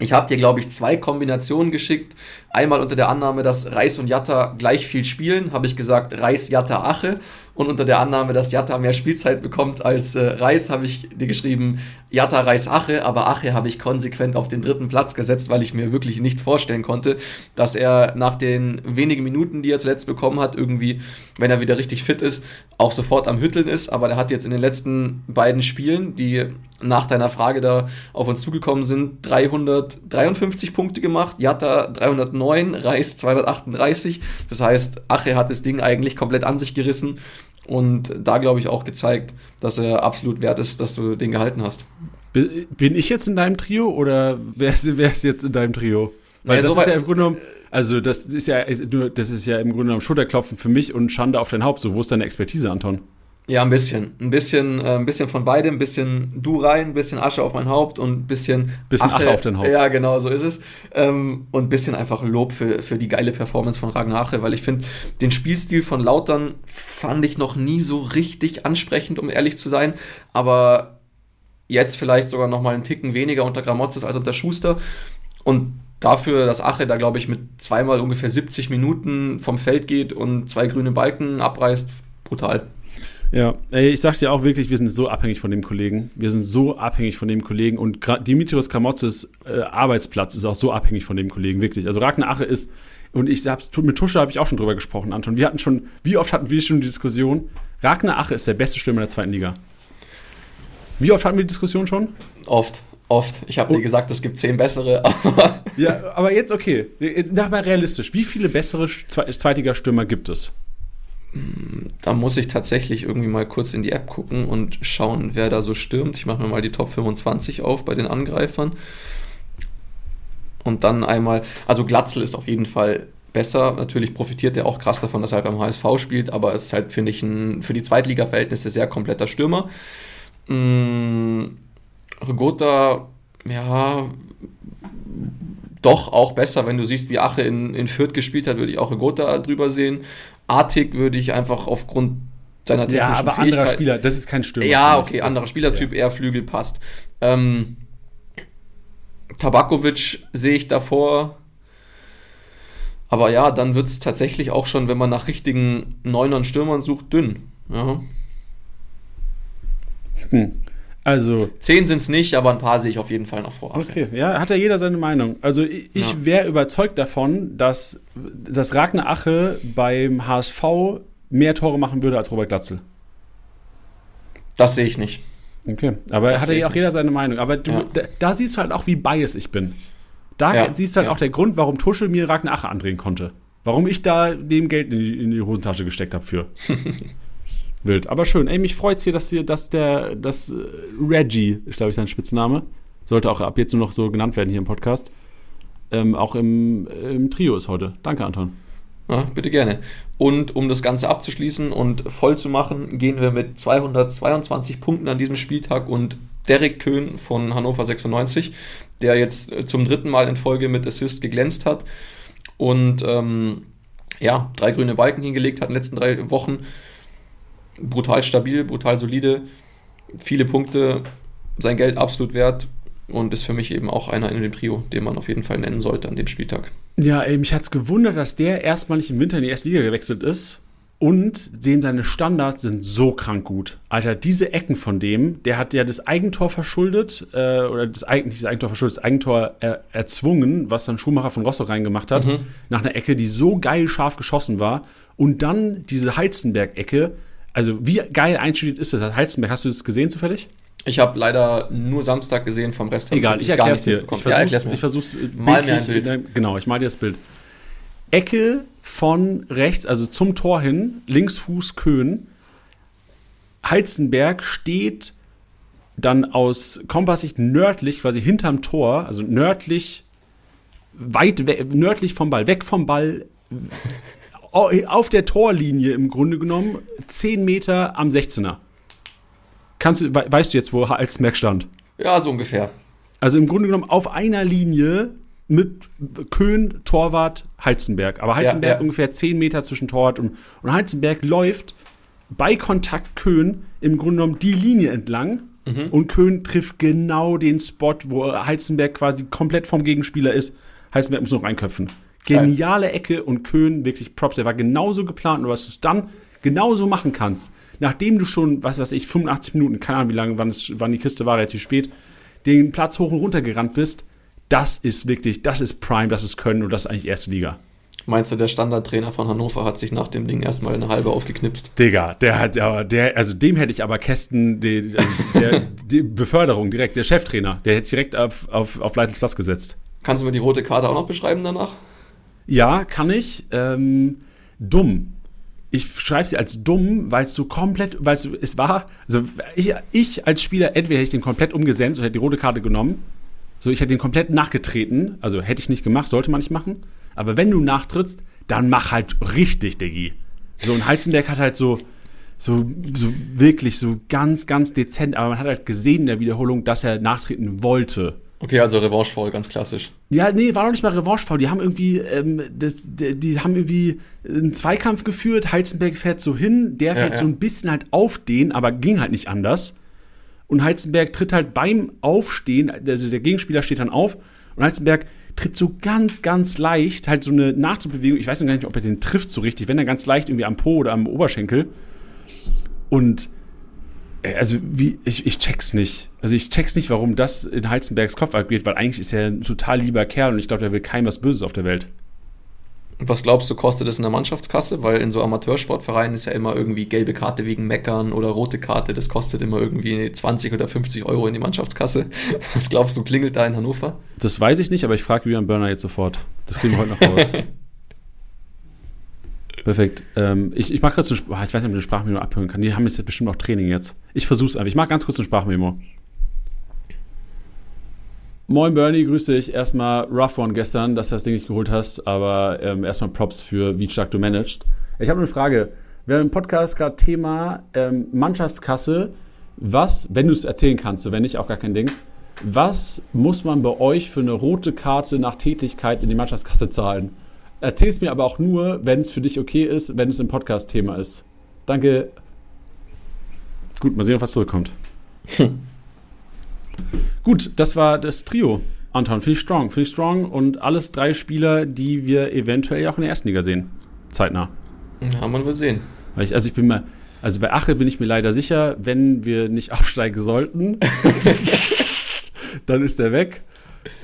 ich habe dir, glaube ich, zwei Kombinationen geschickt. Einmal unter der Annahme, dass Reis und Jatta gleich viel spielen, habe ich gesagt Reis, Jatta, Ache. Und unter der Annahme, dass Jatta mehr Spielzeit bekommt als äh, Reis, habe ich dir geschrieben, Jatta, Reis, Ache. Aber Ache habe ich konsequent auf den dritten Platz gesetzt, weil ich mir wirklich nicht vorstellen konnte, dass er nach den wenigen Minuten, die er zuletzt bekommen hat, irgendwie, wenn er wieder richtig fit ist, auch sofort am Hütteln ist. Aber der hat jetzt in den letzten beiden Spielen, die nach deiner Frage da auf uns zugekommen sind, 353 Punkte gemacht, Jatta 309, Reis 238. Das heißt, Ache hat das Ding eigentlich komplett an sich gerissen und da, glaube ich, auch gezeigt, dass er absolut wert ist, dass du den gehalten hast. Bin ich jetzt in deinem Trio oder wer ist, wer ist jetzt in deinem Trio? Weil ja, das so ist ja im Grunde genommen, also das ist ja, das ist ja im Grunde genommen Schulterklopfen für mich und Schande auf dein Haupt. So, wo ist deine Expertise, Anton? Ja, ein bisschen. Ein bisschen, äh, ein bisschen von beidem, ein bisschen du rein, ein bisschen Asche auf mein Haupt und ein bisschen. Bisschen Ache, Ache auf dein Haupt. Ja, genau, so ist es. Ähm, und ein bisschen einfach Lob für, für die geile Performance von Ragnache, weil ich finde, den Spielstil von Lautern fand ich noch nie so richtig ansprechend, um ehrlich zu sein. Aber jetzt vielleicht sogar noch mal einen Ticken weniger unter Gramotzes als unter Schuster. Und dafür, dass Ache da, glaube ich, mit zweimal ungefähr 70 Minuten vom Feld geht und zwei grüne Balken abreißt, brutal. Ja, ich sag dir auch wirklich, wir sind so abhängig von dem Kollegen. Wir sind so abhängig von dem Kollegen und Dimitrios Kramotzes äh, Arbeitsplatz ist auch so abhängig von dem Kollegen, wirklich. Also Ragnar Ache ist, und ich hab's, mit Tusche habe ich auch schon drüber gesprochen, Anton. Wir hatten schon, wie oft hatten wir schon die Diskussion, Ragnar Ache ist der beste Stürmer der zweiten Liga. Wie oft hatten wir die Diskussion schon? Oft. Oft. Ich habe dir gesagt, es gibt zehn bessere. ja, aber jetzt okay. Nach mal realistisch. Wie viele bessere Zweitliga-Stürmer gibt es? Da muss ich tatsächlich irgendwie mal kurz in die App gucken und schauen, wer da so stürmt. Ich mache mir mal die Top 25 auf bei den Angreifern. Und dann einmal, also Glatzel ist auf jeden Fall besser. Natürlich profitiert er auch krass davon, dass er halt beim HSV spielt, aber ist halt, finde ich, ein, für die Zweitliga-Verhältnisse sehr kompletter Stürmer. Mmh, Regota, ja, doch auch besser, wenn du siehst, wie Ache in, in Fürth gespielt hat, würde ich auch Regota drüber sehen. Artig würde ich einfach aufgrund seiner technischen Ja, aber Fähigkeit anderer Spieler, das ist kein Stürmer. Ja, okay, anderer Spielertyp, ja. eher Flügel passt. Ähm, Tabakovic sehe ich davor. Aber ja, dann wird es tatsächlich auch schon, wenn man nach richtigen Neunern Stürmern sucht, dünn. Ja. Hm. Also. Zehn sind es nicht, aber ein paar sehe ich auf jeden Fall noch vor. Okay, ja, hat ja jeder seine Meinung. Also ich, ja. wäre überzeugt davon, dass, dass Ragnar Ache beim HSV mehr Tore machen würde als Robert Glatzel. Das sehe ich nicht. Okay, aber das hat ja auch nicht. jeder seine Meinung. Aber du, ja. da, da, siehst du halt auch, wie biased ich bin. Da ja. siehst du halt auch der Grund, warum Tuschel mir Ragnar Ache andrehen konnte. Warum ich da dem Geld in die, in die Hosentasche gesteckt habe für. Wild. Aber schön. Ey, mich freut's hier, dass hier, dass der, das äh, Reggie ist, glaube ich, sein Spitzname. Sollte auch ab jetzt nur noch so genannt werden hier im Podcast. Ähm, auch im, im Trio ist heute. Danke, Anton. Ja, bitte gerne. Und um das Ganze abzuschließen und voll zu machen, gehen wir mit 222 Punkten an diesem Spieltag und Derek Köhn von Hannover 96, der jetzt äh, zum dritten Mal in Folge mit Assist geglänzt hat und ähm, ja, drei grüne Balken hingelegt hat in den letzten drei Wochen brutal stabil, brutal solide, viele Punkte, sein Geld absolut wert und ist für mich eben auch einer in dem Trio, den man auf jeden Fall nennen sollte an dem Spieltag. Ja, ey, mich hat's gewundert, dass der erstmalig im Winter in die erste Liga gewechselt ist. Und sehen seine Standards sind so krank gut. Alter, diese Ecken von dem, der hat ja das Eigentor verschuldet, äh, oder das, nicht das Eigentor verschuldet, das Eigentor er, erzwungen, was dann Schumacher von Rostock reingemacht hat, mhm. nach einer Ecke, die so geil scharf geschossen war. Und dann diese Heizenberg-Ecke, also wie geil einstudiert ist das? Heizenberg, hast du das gesehen zufällig? Ich habe leider nur Samstag gesehen, vom Rest Egal, ich erkläre es dir. Ich versuch's, ja, ich versuch's mal mir ein Bild. Genau, ich mal dir das Bild. Ecke von rechts, also zum Tor hin, Linksfuß Köhn. Heizenberg steht dann aus Kompasssicht nördlich, quasi hinterm Tor, also nördlich, weit nördlich vom Ball, weg vom Ball, auf der Torlinie im Grunde genommen, 10 Meter am 16er. Kannst du, weißt du jetzt, wo Halzenberg stand? Ja, so ungefähr. Also im Grunde genommen auf einer Linie mit Köhn, Torwart, Heizenberg. Aber Heizenberg ja, ja. ungefähr 10 Meter zwischen Torwart und, und Heizenberg läuft bei Kontakt Köhn im Grunde genommen die Linie entlang. Mhm. Und Köhn trifft genau den Spot, wo Heizenberg quasi komplett vom Gegenspieler ist. Heizenberg muss noch reinköpfen. Geniale Ecke und Köhn, wirklich Props. Er war genauso geplant, nur was du es dann genauso machen kannst, nachdem du schon, was weiß ich, 85 Minuten, keine Ahnung, wie lange, wann, es, wann die Kiste war, relativ spät, den Platz hoch und runter gerannt bist, das ist wirklich, das ist Prime, das ist Können und das ist eigentlich erste Liga. Meinst du, der Standardtrainer von Hannover hat sich nach dem Ding erstmal eine halbe aufgeknipst? Digga, der hat aber, der, also dem hätte ich aber Kästen, die, also der, die Beförderung direkt, der Cheftrainer, der hätte direkt auf, auf, auf Leitens Platz gesetzt. Kannst du mir die rote Karte auch noch beschreiben danach? Ja, kann ich. Ähm, dumm ich schreibe sie als dumm, weil es so komplett, weil es, war, also ich, ich als Spieler, entweder hätte ich den komplett umgesetzt und hätte die rote Karte genommen, so ich hätte den komplett nachgetreten, also hätte ich nicht gemacht, sollte man nicht machen, aber wenn du nachtrittst, dann mach halt richtig, Diggi. So, und Heizenberg hat halt so, so, so wirklich so ganz, ganz dezent, aber man hat halt gesehen in der Wiederholung, dass er nachtreten wollte. Okay, also Revanche-Foul, ganz klassisch. Ja, nee, war doch nicht mal Revanche-Foul. Die haben irgendwie, ähm, das, die, die, haben irgendwie einen Zweikampf geführt. Heizenberg fährt so hin, der fährt ja, ja. so ein bisschen halt auf den, aber ging halt nicht anders. Und Heizenberg tritt halt beim Aufstehen, also der Gegenspieler steht dann auf und Heizenberg tritt so ganz, ganz leicht, halt so eine Nachtrittbewegung. Ich weiß noch gar nicht, ob er den trifft so richtig, wenn er ganz leicht irgendwie am Po oder am Oberschenkel. Und also wie, ich, ich check's nicht. Also ich check's nicht, warum das in Heizenbergs Kopf abgeht, weil eigentlich ist er ein total lieber Kerl und ich glaube, der will keinem was Böses auf der Welt. Was glaubst du, kostet es in der Mannschaftskasse? Weil in so Amateursportvereinen ist ja immer irgendwie gelbe Karte wegen Meckern oder rote Karte, das kostet immer irgendwie 20 oder 50 Euro in die Mannschaftskasse. Was glaubst du, klingelt da in Hannover? Das weiß ich nicht, aber ich frage Julian Börner jetzt sofort. Das kriegen wir heute noch raus. Perfekt. Ähm, ich ich mache kurz eine, ich weiß nicht, ob ich eine Sprachmemo abhören kann. Die haben jetzt bestimmt auch Training jetzt. Ich versuche es einfach. Ich mache ganz kurz eine Sprachmemo. Moin Bernie, grüß dich. Erstmal rough one gestern, dass du das Ding nicht geholt hast, aber ähm, erstmal Props für wie stark du managst. Ich habe eine Frage. Wir haben im Podcast gerade Thema ähm, Mannschaftskasse. Was, wenn du es erzählen kannst, wenn nicht, auch gar kein Ding. Was muss man bei euch für eine rote Karte nach Tätigkeit in die Mannschaftskasse zahlen? Erzähl es mir aber auch nur, wenn es für dich okay ist, wenn es ein Podcast-Thema ist. Danke. Gut, mal sehen, was zurückkommt. Hm. Gut, das war das Trio. Anton, finde ich strong, finde ich strong und alles drei Spieler, die wir eventuell auch in der ersten Liga sehen. Zeitnah. Ja, man wird sehen. Weil ich, also ich bin mal, also bei Ache bin ich mir leider sicher, wenn wir nicht aufsteigen sollten, dann ist er weg.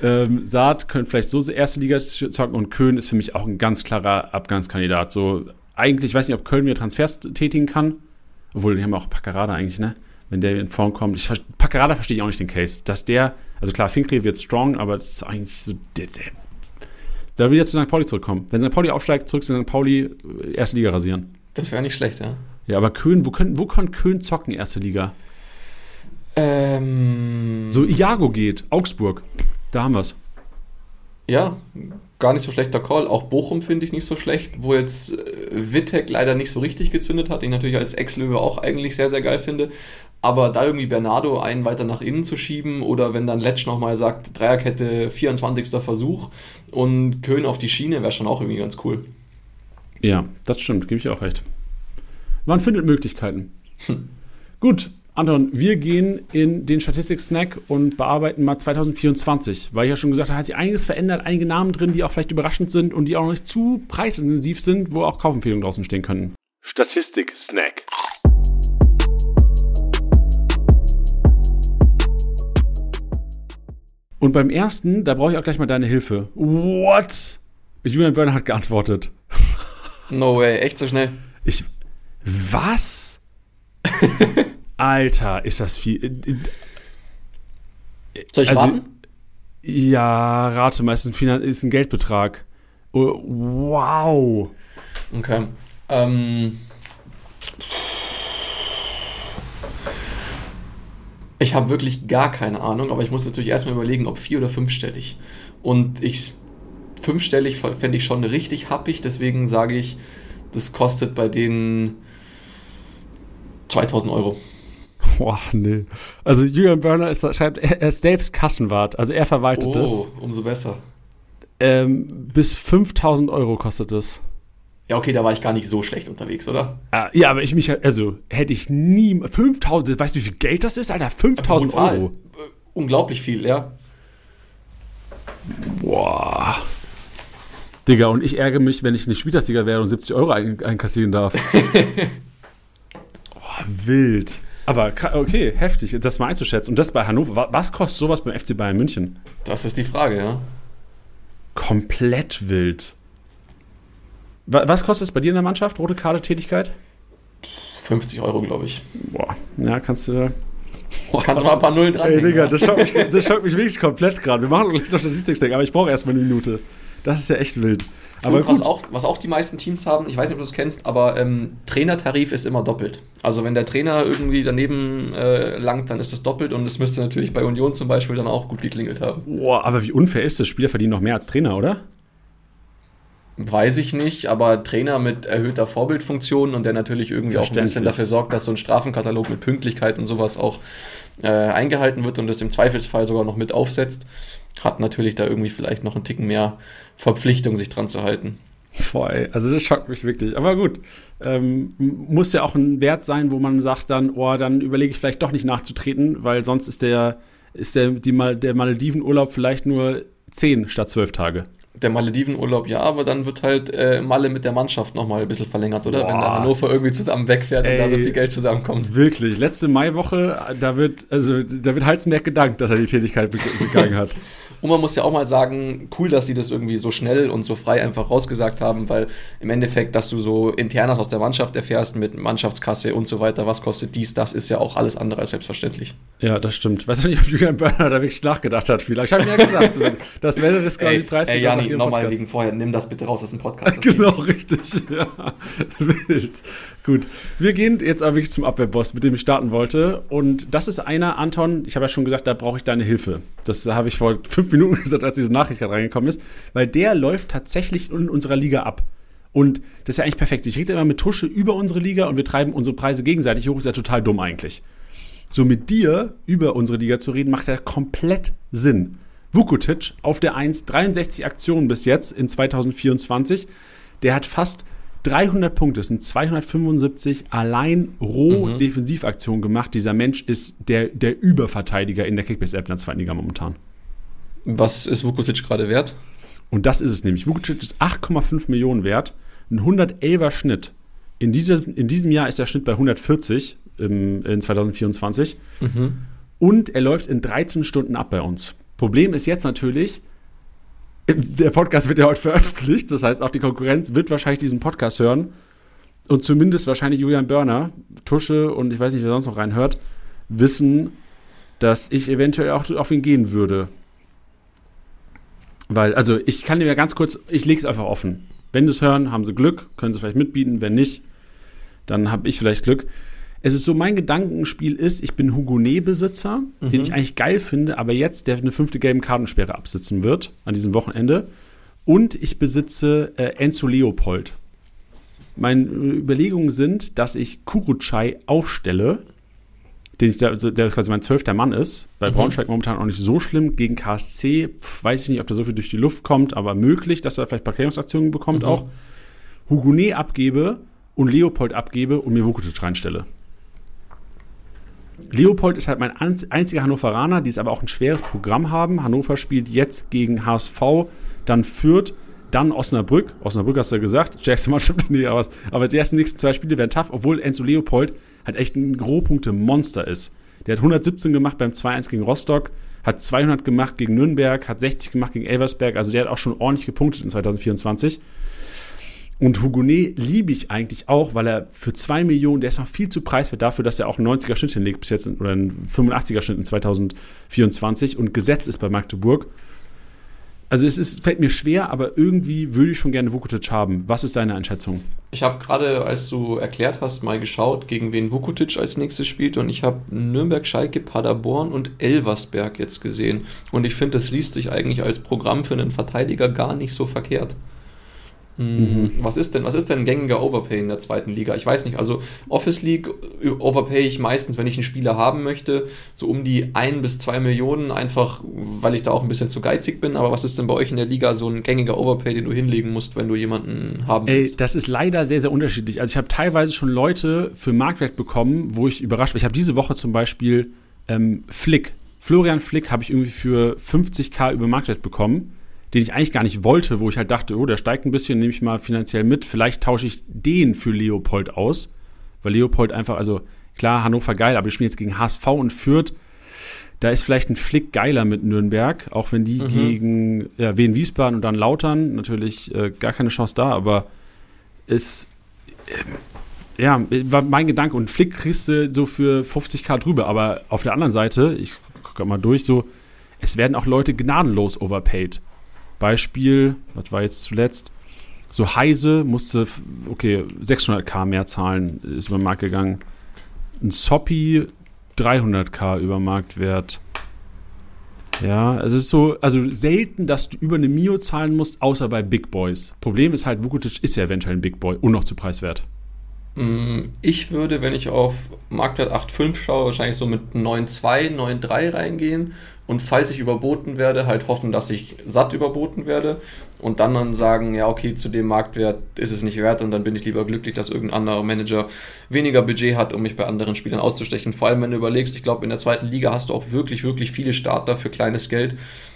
Ähm, Saad könnte vielleicht so erste Liga zocken und Köln ist für mich auch ein ganz klarer Abgangskandidat. So, eigentlich, ich weiß nicht, ob Köln mir Transfers tätigen kann. Obwohl, die haben auch Paccarada eigentlich, ne? Wenn der in Form kommt. Ich, Paccarada verstehe ich auch nicht den Case. Dass der, also klar, Finkri wird strong, aber das ist eigentlich so, der, der, da will jetzt zu St. Pauli zurückkommen. Wenn St. Pauli aufsteigt, zurück zu St. Pauli, äh, erste Liga rasieren. Das wäre nicht schlecht, ja. Ja, aber Köln, wo, können, wo kann Köln zocken, erste Liga? Ähm. So, Iago geht, Augsburg. Da haben wir es. Ja, gar nicht so schlechter Call. Auch Bochum finde ich nicht so schlecht, wo jetzt äh, Wittek leider nicht so richtig gezündet hat, den ich natürlich als Ex-Löwe auch eigentlich sehr, sehr geil finde. Aber da irgendwie Bernardo einen weiter nach innen zu schieben oder wenn dann Letsch nochmal sagt, Dreierkette, 24. Versuch und Köhn auf die Schiene, wäre schon auch irgendwie ganz cool. Ja, das stimmt, gebe ich auch recht. Man findet Möglichkeiten. Hm. Gut, Anton, wir gehen in den Statistik-Snack und bearbeiten mal 2024, weil ich ja schon gesagt habe, hat sich einiges verändert, einige Namen drin, die auch vielleicht überraschend sind und die auch noch nicht zu preisintensiv sind, wo auch Kaufempfehlungen draußen stehen können. Statistik-Snack. Und beim ersten, da brauche ich auch gleich mal deine Hilfe. What? Julian Börner hat geantwortet. No way, echt so schnell? Ich. Was? Alter, ist das viel. Soll ich also, warten? Ja, rate mal, ist ein, ist ein Geldbetrag. Oh, wow. Okay. Ähm. Ich habe wirklich gar keine Ahnung, aber ich muss natürlich erstmal überlegen, ob vier- oder fünfstellig. Und ich fünfstellig fände ich schon richtig happig, deswegen sage ich, das kostet bei denen 2000 Euro. Boah, nee. Also Julian Burner ist, schreibt, er ist selbst Kassenwart, also er verwaltet das. Oh, umso besser. Ähm, bis 5000 Euro kostet es. Ja, okay, da war ich gar nicht so schlecht unterwegs, oder? Ah, ja, aber ich mich, also hätte ich nie, 5000, weißt du, wie viel Geld das ist, Alter? 5000 Euro. Äh, unglaublich viel, ja. Boah. Digga, und ich ärgere mich, wenn ich nicht Spielersieger wäre und 70 Euro ein einkassieren darf. oh, wild. Aber okay, heftig, das mal einzuschätzen. Und das bei Hannover. Was kostet sowas beim FC Bayern München? Das ist die Frage, ja. Komplett wild. Was kostet es bei dir in der Mannschaft, rote Karte Tätigkeit? 50 Euro, glaube ich. Boah, ja, kannst du. Boah, kannst du mal ein paar Nullen dran Ey, Digga, das schaut mich, das schaut mich wirklich komplett gerade. Wir machen gleich noch Statistik, aber ich brauche erstmal eine Minute. Das ist ja echt wild. Aber und was auch, was auch die meisten Teams haben, ich weiß nicht, ob du das kennst, aber ähm, Trainertarif ist immer doppelt. Also wenn der Trainer irgendwie daneben äh, langt, dann ist das doppelt und es müsste natürlich bei Union zum Beispiel dann auch gut geklingelt haben. Boah, aber wie unfair ist das? Spieler verdienen noch mehr als Trainer, oder? Weiß ich nicht, aber Trainer mit erhöhter Vorbildfunktion und der natürlich irgendwie auch ein bisschen dafür sorgt, dass so ein Strafenkatalog mit Pünktlichkeit und sowas auch äh, eingehalten wird und das im Zweifelsfall sogar noch mit aufsetzt, hat natürlich da irgendwie vielleicht noch einen Ticken mehr Verpflichtung, sich dran zu halten. Voll, also das schockt mich wirklich. Aber gut, ähm, muss ja auch ein Wert sein, wo man sagt dann, oh, dann überlege ich vielleicht doch nicht nachzutreten, weil sonst ist der, ist der, die Mal, der Maledivenurlaub vielleicht nur 10 statt 12 Tage der Maledivenurlaub ja, aber dann wird halt äh, Malle mit der Mannschaft nochmal ein bisschen verlängert, oder? Boah. Wenn der Hannover irgendwie zusammen wegfährt Ey, und da so viel Geld zusammenkommt. Wirklich, letzte Maiwoche, da wird, also da wird Halzenberg gedankt, dass er die Tätigkeit begangen hat. Und man muss ja auch mal sagen, cool, dass sie das irgendwie so schnell und so frei einfach rausgesagt haben, weil im Endeffekt, dass du so internas aus der Mannschaft erfährst mit Mannschaftskasse und so weiter, was kostet dies, das ist ja auch alles andere als selbstverständlich. Ja, das stimmt. Weiß nicht, ob Julian Börner da wirklich nachgedacht hat. Vielleicht habe ich ja gesagt, das wäre das quasi Preis. Ey, Jani, nochmal wegen vorher, nimm das bitte raus aus dem Podcast. genau, richtig. Ja, wild. Gut, wir gehen jetzt aber wirklich zum Abwehrboss, mit dem ich starten wollte. Und das ist einer, Anton, ich habe ja schon gesagt, da brauche ich deine Hilfe. Das habe ich vor fünf Minuten gesagt, als diese Nachricht gerade reingekommen ist. Weil der läuft tatsächlich in unserer Liga ab. Und das ist ja eigentlich perfekt. Ich rede immer mit Tusche über unsere Liga und wir treiben unsere Preise gegenseitig hoch. Ist ja total dumm eigentlich. So mit dir über unsere Liga zu reden, macht ja komplett Sinn. Vukotic auf der 1, 63 Aktionen bis jetzt in 2024. Der hat fast 300 Punkte, das sind 275 allein roh mhm. Defensivaktionen gemacht. Dieser Mensch ist der, der Überverteidiger in der Kickbase-App in der zweiten Liga momentan. Was ist Vukotic gerade wert? Und das ist es nämlich. Vukotic ist 8,5 Millionen wert, ein 111er Schnitt. In, dieser, in diesem Jahr ist der Schnitt bei 140 im, in 2024. Mhm. Und er läuft in 13 Stunden ab bei uns. Problem ist jetzt natürlich, der Podcast wird ja heute veröffentlicht, das heißt auch die Konkurrenz wird wahrscheinlich diesen Podcast hören und zumindest wahrscheinlich Julian Börner, Tusche und ich weiß nicht, wer sonst noch reinhört, wissen, dass ich eventuell auch auf ihn gehen würde. Weil, also ich kann dir ja ganz kurz, ich lege es einfach offen. Wenn sie es hören, haben sie Glück, können sie vielleicht mitbieten, wenn nicht, dann habe ich vielleicht Glück es ist so, mein Gedankenspiel ist, ich bin Hugonet-Besitzer, mhm. den ich eigentlich geil finde, aber jetzt, der eine fünfte gelbe Kartensperre absitzen wird an diesem Wochenende. Und ich besitze äh, Enzo Leopold. Meine Überlegungen sind, dass ich Kurucay aufstelle, den ich da, also der quasi mein zwölfter Mann ist. Bei mhm. Braunschweig momentan auch nicht so schlimm. Gegen KSC pf, weiß ich nicht, ob da so viel durch die Luft kommt, aber möglich, dass er vielleicht Parkierungsaktionen bekommt mhm. auch. Hugonet abgebe und Leopold abgebe und mir Vukovic reinstelle. Leopold ist halt mein einziger Hannoveraner, die es aber auch ein schweres Programm haben. Hannover spielt jetzt gegen HSV, dann Fürth, dann Osnabrück. Osnabrück hast du ja gesagt, stärkste Mannschaft nee, aber, aber die ersten nächsten zwei Spiele werden tough, obwohl Enzo Leopold halt echt ein Rohpunkte-Monster ist. Der hat 117 gemacht beim 2-1 gegen Rostock, hat 200 gemacht gegen Nürnberg, hat 60 gemacht gegen Elversberg, also der hat auch schon ordentlich gepunktet in 2024. Und Hugonet liebe ich eigentlich auch, weil er für 2 Millionen, der ist noch viel zu preiswert dafür, dass er auch einen 90er Schnitt hinlegt bis jetzt oder einen 85er Schnitt in 2024 und Gesetz ist bei Magdeburg. Also es ist, fällt mir schwer, aber irgendwie würde ich schon gerne Vukotic haben. Was ist deine Einschätzung? Ich habe gerade, als du erklärt hast, mal geschaut, gegen wen Vukotic als nächstes spielt und ich habe Nürnberg, Schalke, Paderborn und Elversberg jetzt gesehen. Und ich finde, das liest sich eigentlich als Programm für einen Verteidiger gar nicht so verkehrt. Mhm. Was ist denn, was ist denn ein gängiger Overpay in der zweiten Liga? Ich weiß nicht. Also Office League äh, overpay ich meistens, wenn ich einen Spieler haben möchte, so um die ein bis zwei Millionen, einfach weil ich da auch ein bisschen zu geizig bin. Aber was ist denn bei euch in der Liga so ein gängiger Overpay, den du hinlegen musst, wenn du jemanden haben willst? Ey, das ist leider sehr, sehr unterschiedlich. Also ich habe teilweise schon Leute für Marktwert bekommen, wo ich überrascht war. Ich habe diese Woche zum Beispiel ähm, Flick, Florian Flick habe ich irgendwie für 50k über Marktwert bekommen den ich eigentlich gar nicht wollte, wo ich halt dachte, oh, der steigt ein bisschen, nehme ich mal finanziell mit. Vielleicht tausche ich den für Leopold aus, weil Leopold einfach, also klar, Hannover geil, aber ich spiele jetzt gegen HSV und Fürth. Da ist vielleicht ein Flick geiler mit Nürnberg, auch wenn die mhm. gegen ja, Wien Wiesbaden und dann Lautern natürlich äh, gar keine Chance da, aber ist äh, ja, war mein Gedanke. Und Flick kriegst du so für 50k drüber, aber auf der anderen Seite, ich gucke mal durch, so, es werden auch Leute gnadenlos overpaid. Beispiel, was war jetzt zuletzt? So Heise musste, okay, 600k mehr zahlen, ist über den Markt gegangen. Ein Soppy 300k über Marktwert. Ja, also es ist so, also selten, dass du über eine Mio zahlen musst, außer bei Big Boys. Problem ist halt, Vukotic ist ja eventuell ein Big Boy und noch zu preiswert. Mm, ich würde, wenn ich auf Marktwert 8,5 schaue, wahrscheinlich so mit 9,2, 9,3 reingehen und falls ich überboten werde, halt hoffen, dass ich satt überboten werde und dann dann sagen, ja, okay, zu dem Marktwert ist es nicht wert und dann bin ich lieber glücklich, dass irgendein anderer Manager weniger Budget hat, um mich bei anderen Spielern auszustechen. Vor allem, wenn du überlegst, ich glaube, in der zweiten Liga hast du auch wirklich, wirklich viele Starter für kleines Geld.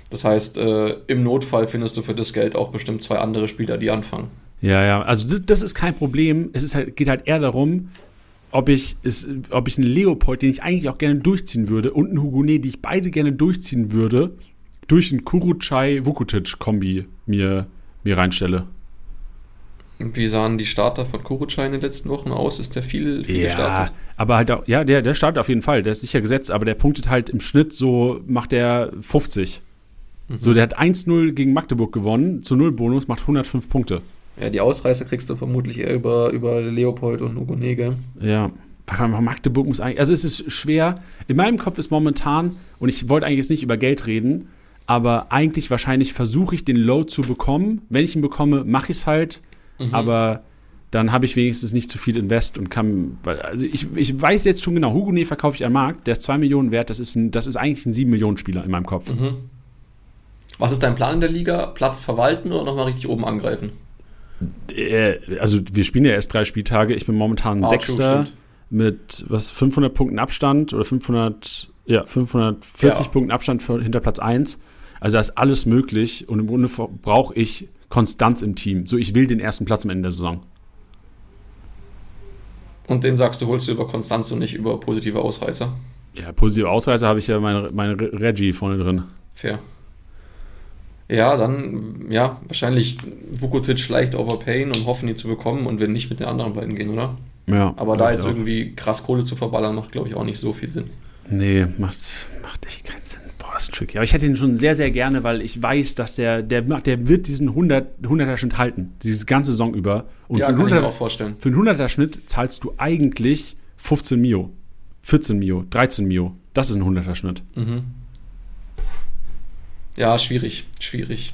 Das heißt, äh, im Notfall findest du für das Geld auch bestimmt zwei andere Spieler, die anfangen. Ja, ja, also das ist kein Problem. Es ist halt, geht halt eher darum, ob ich, es, ob ich einen Leopold, den ich eigentlich auch gerne durchziehen würde, und einen Hugonet, die ich beide gerne durchziehen würde, durch einen Kurucay-Vukutic-Kombi mir, mir reinstelle. Wie sahen die Starter von Kurucay in den letzten Wochen aus? Ist der viel, viel ja, gestartet? aber halt auch, ja, der, der startet auf jeden Fall, der ist sicher gesetzt, aber der punktet halt im Schnitt so, macht der 50. Mhm. So, der hat 1-0 gegen Magdeburg gewonnen, zu 0 Bonus, macht 105 Punkte. Ja, die Ausreißer kriegst du vermutlich eher über, über Leopold und Hugo Nege. Ja. Magdeburg muss eigentlich, also es ist schwer. In meinem Kopf ist momentan, und ich wollte eigentlich jetzt nicht über Geld reden, aber eigentlich wahrscheinlich versuche ich den Load zu bekommen. Wenn ich ihn bekomme, mache ich es halt. Mhm. Aber dann habe ich wenigstens nicht zu viel Invest und kann. Also ich, ich weiß jetzt schon genau, Hugo Nee verkaufe ich an Markt, der ist 2 Millionen wert, das ist, ein, das ist eigentlich ein 7 Millionen Spieler in meinem Kopf. Mhm. Was ist dein Plan in der Liga? Platz verwalten oder nochmal richtig oben angreifen? Äh, also wir spielen ja erst drei Spieltage. Ich bin momentan ah, Sechster mit was 500 Punkten Abstand oder 500 ja 540 ja. Punkten Abstand hinter Platz 1. Also da ist alles möglich und im Grunde brauche ich Konstanz im Team. So ich will den ersten Platz am Ende der Saison. Und den sagst du, holst du über Konstanz und nicht über positive Ausreißer? Ja, positive Ausreißer habe ich ja meine, meine Reggie vorne drin. Fair. Ja, dann, ja, wahrscheinlich Vukotic leicht overpayen und hoffen, ihn zu bekommen und wenn nicht mit den anderen beiden gehen, oder? Ja. Aber da jetzt auch. irgendwie krass Kohle zu verballern, macht, glaube ich, auch nicht so viel Sinn. Nee, macht, macht echt keinen Sinn. Boah, ist tricky. Aber ich hätte ihn schon sehr, sehr gerne, weil ich weiß, dass der, der, der wird diesen 100, 100er Schnitt halten. Diese ganze Saison über. Und ja, für kann 100, ich mir auch vorstellen. Für einen 100er Schnitt zahlst du eigentlich 15 Mio, 14 Mio, 13 Mio. Das ist ein 100er Schnitt. Mhm. Ja, schwierig, schwierig.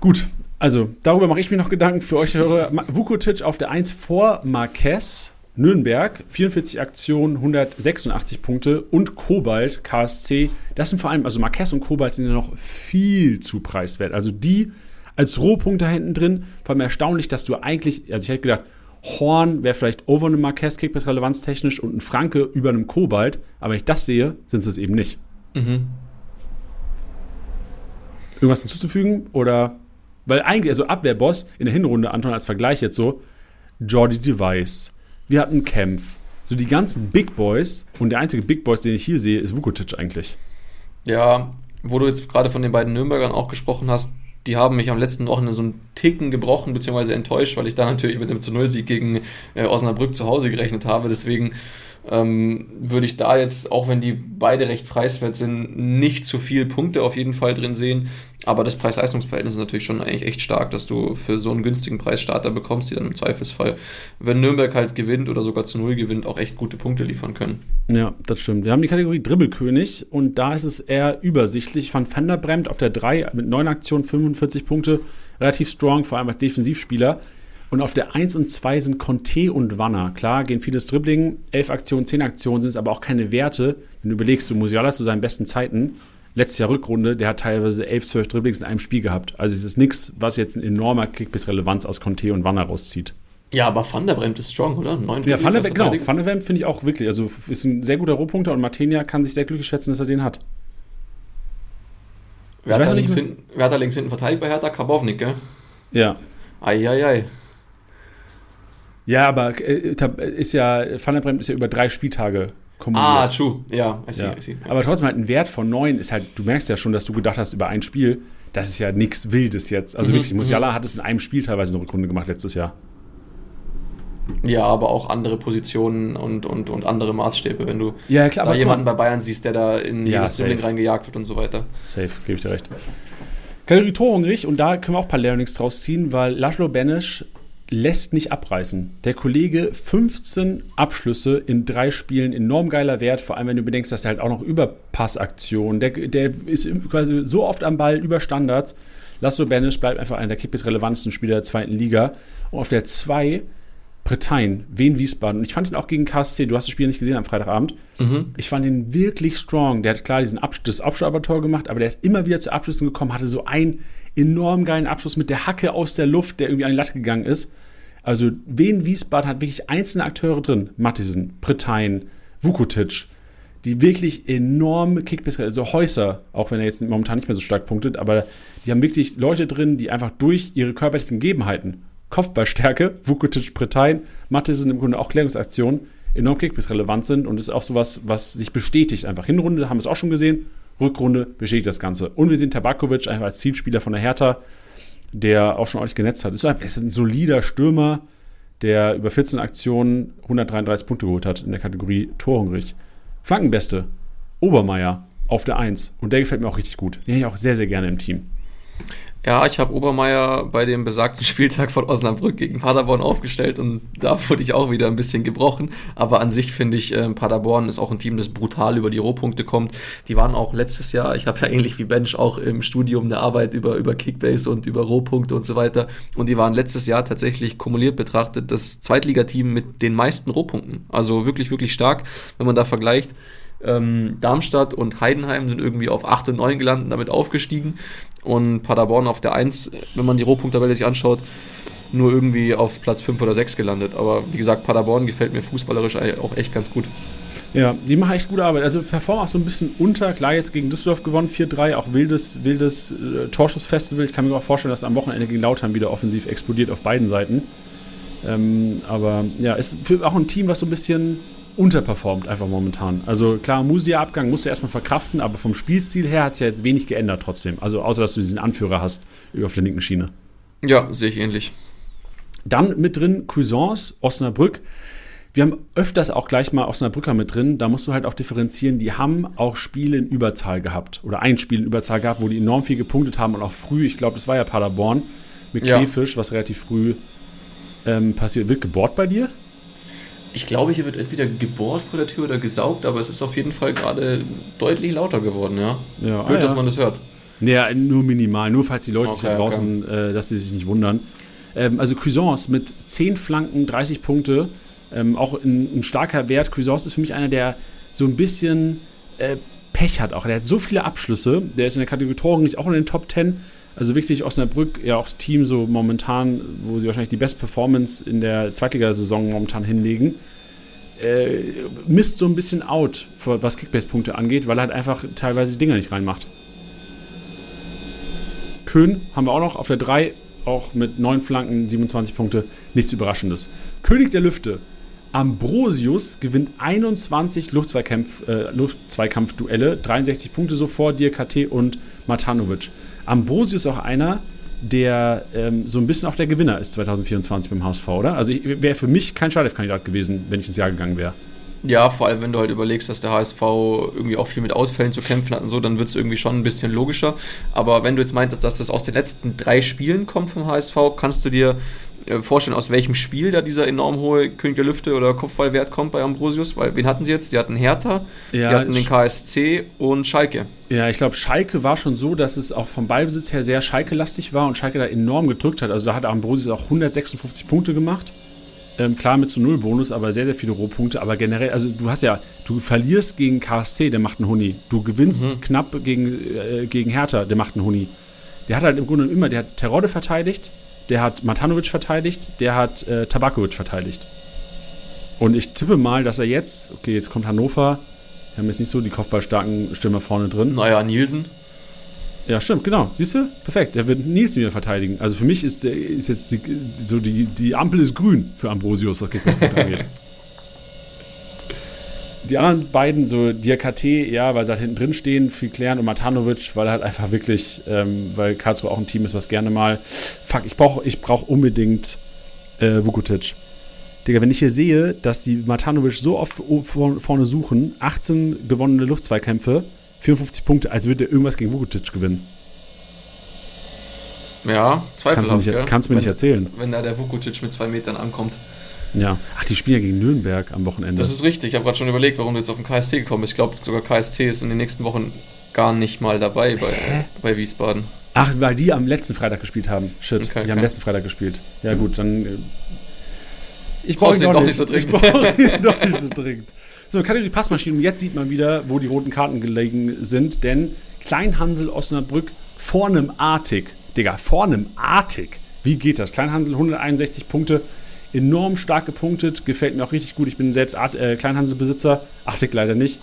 Gut, also darüber mache ich mir noch Gedanken für euch. Vukotic auf der 1 vor Marquez, Nürnberg, 44 Aktionen, 186 Punkte und Kobalt, KSC. Das sind vor allem, also Marquez und Kobalt sind ja noch viel zu preiswert. Also die als Rohpunkte hinten drin, vor allem erstaunlich, dass du eigentlich, also ich hätte gedacht, Horn wäre vielleicht over einem Marquez Kickbase relevanztechnisch und ein Franke über einem Kobalt, aber wenn ich das sehe, sind es eben nicht. Mhm. Irgendwas hinzuzufügen? Oder. Weil eigentlich, also Abwehrboss in der Hinrunde, Anton, als Vergleich jetzt so, Jordi Device. Wir hatten Kempf. So die ganzen Big Boys und der einzige Big Boys, den ich hier sehe, ist Vukotic eigentlich. Ja, wo du jetzt gerade von den beiden Nürnbergern auch gesprochen hast, die haben mich am letzten Wochenende so einen Ticken gebrochen bzw. enttäuscht, weil ich da natürlich mit einem zu Null-Sieg gegen äh, Osnabrück zu Hause gerechnet habe. Deswegen ähm, würde ich da jetzt, auch wenn die beide recht preiswert sind, nicht zu viel Punkte auf jeden Fall drin sehen. Aber das Preis-Leistungs-Verhältnis ist natürlich schon eigentlich echt stark, dass du für so einen günstigen Preis Starter bekommst, die dann im Zweifelsfall, wenn Nürnberg halt gewinnt oder sogar zu Null gewinnt, auch echt gute Punkte liefern können. Ja, das stimmt. Wir haben die Kategorie Dribbelkönig und da ist es eher übersichtlich. Van Vanderbremt auf der 3 mit 9 Aktionen, 45 Punkte, relativ strong, vor allem als Defensivspieler. Und auf der 1 und 2 sind Conte und Wanner. Klar, gehen vieles Dribbling, 11 Aktionen, 10 Aktionen sind es aber auch keine Werte. Wenn du überlegst, du Musiala zu seinen besten Zeiten, letztes Jahr Rückrunde, der hat teilweise 11, 12 Dribblings in einem Spiel gehabt. Also es ist nichts, was jetzt ein enormer Kick bis Relevanz aus Conte und Wanner rauszieht. Ja, aber Van der Bremt ist strong, oder? Neun ja, Van der, genau, Van der Bremt finde ich auch wirklich. Also ist ein sehr guter Rohpunkter und Martenia kann sich sehr glücklich schätzen, dass er den hat. Wer hat, da links, hin, wer hat da links hinten verteidigt bei Hertha? Karbovnik, gell? Ja. Eieiei. Ei, ei. Ja, aber äh, ist ja, Van ist ja über drei Spieltage kumuliert. Ah, true. Ja, I see, ja. I see. Aber trotzdem halt ein Wert von neun ist halt, du merkst ja schon, dass du gedacht hast über ein Spiel, das ist ja nichts Wildes jetzt. Also mhm, wirklich, Musiala mhm. hat es in einem Spiel teilweise eine Rückrunde gemacht letztes Jahr. Ja, aber auch andere Positionen und, und, und andere Maßstäbe, wenn du ja, klar, da jemanden bei Bayern siehst, der da in ja, jedes Dribbling reingejagt wird und so weiter. Safe, gebe ich dir recht. Kategorie Torhungrig und da können wir auch ein paar Learnings draus ziehen, weil Laszlo Benesch lässt nicht abreißen. Der Kollege 15 Abschlüsse in drei Spielen, enorm geiler Wert, vor allem wenn du bedenkst, dass er halt auch noch Überpassaktionen, der, der ist quasi so oft am Ball über Standards. Lasso Banish bleibt einfach einer der kippes relevantesten Spieler der zweiten Liga. Und auf der 2 Bretagne, Wien Wiesbaden. Und ich fand ihn auch gegen KSC, du hast das Spiel nicht gesehen am Freitagabend. Mhm. Ich fand ihn wirklich strong. Der hat klar diesen Abschluss, das Abschlusstor gemacht, aber der ist immer wieder zu Abschlüssen gekommen, hatte so einen enorm geilen Abschluss mit der Hacke aus der Luft, der irgendwie an die Latte gegangen ist. Also Wien Wiesbaden hat wirklich einzelne Akteure drin. Mattisen, Bretagne, Vukotic, die wirklich enorme Kickbiss, also Häuser, auch wenn er jetzt momentan nicht mehr so stark punktet, aber die haben wirklich Leute drin, die einfach durch ihre körperlichen Gegebenheiten Kopfballstärke, Vukotic, Bretain, Mathe sind im Grunde auch Klärungsaktionen, enorm Kickbiss-relevant sind und ist auch sowas, was sich bestätigt. Einfach Hinrunde haben wir es auch schon gesehen, Rückrunde bestätigt das Ganze. Und wir sehen Tabakovic einfach als Zielspieler von der Hertha, der auch schon ordentlich genetzt hat. Ist, ist ein solider Stürmer, der über 14 Aktionen 133 Punkte geholt hat in der Kategorie Torhungrig. Flankenbeste, Obermeier auf der 1. Und der gefällt mir auch richtig gut. Den hätte ich auch sehr, sehr gerne im Team. Ja, ich habe Obermeier bei dem besagten Spieltag von Osnabrück gegen Paderborn aufgestellt und da wurde ich auch wieder ein bisschen gebrochen. Aber an sich finde ich, äh, Paderborn ist auch ein Team, das brutal über die Rohpunkte kommt. Die waren auch letztes Jahr, ich habe ja ähnlich wie Bench auch im Studium eine Arbeit über, über Kickbase und über Rohpunkte und so weiter. Und die waren letztes Jahr tatsächlich kumuliert betrachtet das Zweitligateam mit den meisten Rohpunkten. Also wirklich, wirklich stark, wenn man da vergleicht. Ähm, Darmstadt und Heidenheim sind irgendwie auf 8 und 9 gelandet, damit aufgestiegen. Und Paderborn auf der 1, wenn man die Rohpunkttabelle sich anschaut, nur irgendwie auf Platz 5 oder 6 gelandet. Aber wie gesagt, Paderborn gefällt mir fußballerisch auch echt ganz gut. Ja, die machen echt gute Arbeit. Also performen auch so ein bisschen unter. Klar, jetzt gegen Düsseldorf gewonnen, 4-3, auch wildes, wildes äh, Torschussfestival. Ich kann mir auch vorstellen, dass am Wochenende gegen Lautern wieder offensiv explodiert auf beiden Seiten. Ähm, aber ja, ist auch ein Team, was so ein bisschen unterperformt einfach momentan. Also klar, Musia-Abgang musst du erstmal verkraften, aber vom Spielstil her hat es ja jetzt wenig geändert trotzdem. Also außer, dass du diesen Anführer hast auf der linken Schiene. Ja, sehe ich ähnlich. Dann mit drin Cuisance, Osnabrück. Wir haben öfters auch gleich mal Osnabrücker mit drin. Da musst du halt auch differenzieren. Die haben auch Spiele in Überzahl gehabt. Oder ein Spiel in Überzahl gehabt, wo die enorm viel gepunktet haben und auch früh. Ich glaube, das war ja Paderborn mit Kleefisch, ja. was relativ früh ähm, passiert. Wird gebohrt bei dir? Ich glaube, hier wird entweder gebohrt vor der Tür oder gesaugt, aber es ist auf jeden Fall gerade deutlich lauter geworden, ja. ja Gut, ah, dass man das hört. Ja, nur minimal, nur falls die Leute okay, sich draußen, okay. äh, dass sie sich nicht wundern. Ähm, also Cuisance mit 10 Flanken, 30 Punkte, ähm, auch ein, ein, starker Wert. Cuisance ist für mich einer, der so ein bisschen äh, Pech hat auch. Der hat so viele Abschlüsse, der ist in der Kategorie Toren nicht auch in den Top 10. Also wirklich Osnabrück, ja auch Team so momentan, wo sie wahrscheinlich die Best Performance in der Zweitligasaison momentan hinlegen. Äh, misst so ein bisschen out, was Kickbase-Punkte angeht, weil er halt einfach teilweise die Dinger nicht reinmacht. Köhn haben wir auch noch auf der 3, auch mit 9 Flanken, 27 Punkte, nichts Überraschendes. König der Lüfte, Ambrosius gewinnt 21 Luftzweikampf, äh, Luftzweikampfduelle, 63 Punkte sofort, Dir KT und Matanovic. Ambrosius auch einer, der ähm, so ein bisschen auch der Gewinner ist 2024 beim HSV, oder? Also wäre für mich kein Startelf-Kandidat gewesen, wenn ich ins Jahr gegangen wäre. Ja, vor allem, wenn du halt überlegst, dass der HSV irgendwie auch viel mit Ausfällen zu kämpfen hat und so, dann wird es irgendwie schon ein bisschen logischer. Aber wenn du jetzt meintest, dass das aus den letzten drei Spielen kommt vom HSV, kannst du dir vorstellen, aus welchem Spiel da dieser enorm hohe König der Lüfte oder Kopfballwert kommt bei Ambrosius? Weil wen hatten sie jetzt? Die hatten Hertha, ja, die hatten den KSC und Schalke. Ja, ich glaube, Schalke war schon so, dass es auch vom Ballbesitz her sehr Schalke-lastig war und Schalke da enorm gedrückt hat. Also da hat Ambrosius auch 156 Punkte gemacht. Ähm, klar mit zu Null Bonus, aber sehr, sehr viele Rohpunkte. Aber generell, also du hast ja, du verlierst gegen KSC, der macht einen Huni. Du gewinnst mhm. knapp gegen, äh, gegen Hertha, der macht einen Huni. Der hat halt im Grunde immer, der hat Terodde verteidigt, der hat Matanovic verteidigt, der hat äh, Tabakovic verteidigt. Und ich tippe mal, dass er jetzt, okay, jetzt kommt Hannover, wir haben jetzt nicht so die kopfballstarken Stürmer vorne drin. Naja, Nielsen. Ja, stimmt, genau. Siehst du? Perfekt. Der wird Nielsen wieder verteidigen. Also für mich ist, ist jetzt die, so die, die Ampel ist grün für Ambrosius, was Kickball angeht. Die anderen beiden, so Diakate, ja, weil sie halt hinten drin stehen, viel klären und Matanovic, weil er halt einfach wirklich, ähm, weil Karlsruhe auch ein Team ist, was gerne mal. Fuck, ich brauche ich brauch unbedingt äh, Vukutic. Digga, wenn ich hier sehe, dass die Matanovic so oft vorne suchen, 18 gewonnene Luftzweikämpfe, 54 Punkte, als würde er irgendwas gegen Vukutic gewinnen. Ja, zweifelhaft. Kannst du mir nicht, kannst mir nicht erzählen. Wenn da der Vukutic mit zwei Metern ankommt. Ja. Ach, die spielen ja gegen Nürnberg am Wochenende. Das ist richtig. Ich habe gerade schon überlegt, warum du jetzt auf den KST gekommen bist. Ich glaube, sogar KST ist in den nächsten Wochen gar nicht mal dabei bei, bei Wiesbaden. Ach, weil die am letzten Freitag gespielt haben. Shit, okay, die okay. haben letzten Freitag gespielt. Ja, gut, dann. Äh, ich brauche ihn doch nicht so dringend. Ich brauche ihn doch nicht so dringend. So, Kategorie Passmaschine. Und jetzt sieht man wieder, wo die roten Karten gelegen sind. Denn Kleinhansel Osnabrück vor einem Artig. Digga, vor einem Artig. Wie geht das? Kleinhansel 161 Punkte enorm stark gepunktet, gefällt mir auch richtig gut. Ich bin selbst Art, äh, Kleinhansel-Besitzer, Arctic leider nicht.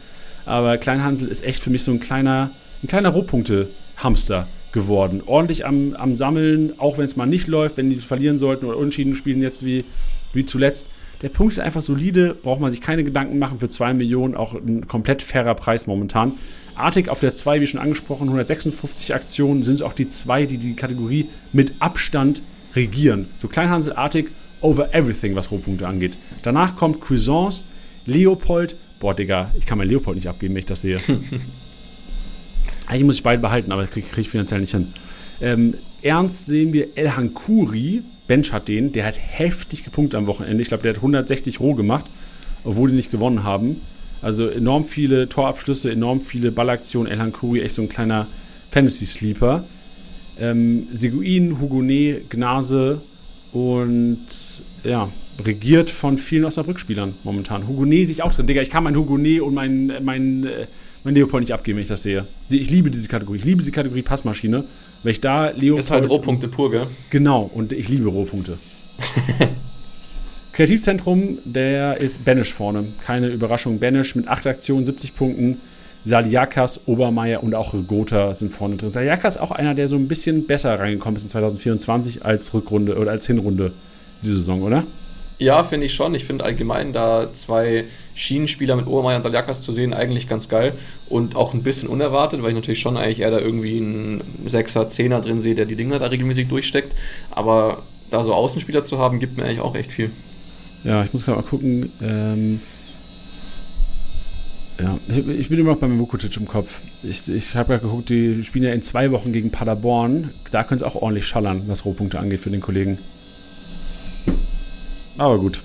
Aber Kleinhansel ist echt für mich so ein kleiner, ein kleiner Rohpunkte-Hamster geworden. Ordentlich am, am Sammeln, auch wenn es mal nicht läuft, wenn die verlieren sollten oder unentschieden spielen jetzt wie, wie zuletzt. Der Punkt ist einfach solide, braucht man sich keine Gedanken machen für 2 Millionen, auch ein komplett fairer Preis momentan. Artig auf der 2, wie schon angesprochen, 156 Aktionen sind auch die zwei, die die Kategorie mit Abstand regieren. So Kleinhansel, Artig over everything, was Rohpunkte angeht. Danach kommt Cuisance, Leopold. Boah, Digga, ich kann mein Leopold nicht abgeben, wenn ich das sehe. Eigentlich muss ich beide behalten, aber kriege krieg ich finanziell nicht hin. Ähm, ernst sehen wir El Hankuri. Bench hat den, der hat heftig gepunktet am Wochenende. Ich glaube, der hat 160 roh gemacht, obwohl die nicht gewonnen haben. Also enorm viele Torabschlüsse, enorm viele Ballaktionen. El Hankuri, echt so ein kleiner Fantasy-Sleeper. Ähm, Seguin, Hugonet, Gnase, und ja, regiert von vielen Osnabrück-Spielern momentan. Hugonet sich auch drin. Digga, ich kann mein Hugonet und mein, mein, äh, mein Leopold nicht abgeben, wenn ich das sehe. Ich liebe diese Kategorie. Ich liebe die Kategorie Passmaschine. Wenn ich da Leopold. Ist halt Rohpunkte pur, gell? Genau, und ich liebe Rohpunkte. Kreativzentrum, der ist Banish vorne. Keine Überraschung. Banish mit 8 Aktionen, 70 Punkten. Saliakas, Obermeier und auch Gotha sind vorne drin. Saliakas auch einer, der so ein bisschen besser reingekommen ist in 2024 als Rückrunde oder als Hinrunde diese Saison, oder? Ja, finde ich schon. Ich finde allgemein da zwei Schienenspieler mit Obermeier und Saliakas zu sehen eigentlich ganz geil und auch ein bisschen unerwartet, weil ich natürlich schon eigentlich eher da irgendwie einen Sechser, Zehner drin sehe, der die Dinger da regelmäßig durchsteckt. Aber da so Außenspieler zu haben, gibt mir eigentlich auch echt viel. Ja, ich muss gerade mal gucken. Ähm ja, ich, ich, bin immer noch beim Vukutic im Kopf. Ich, ich habe ja geguckt, die spielen ja in zwei Wochen gegen Paderborn. Da könnte es auch ordentlich schallern, was Rohpunkte angeht für den Kollegen. Aber gut.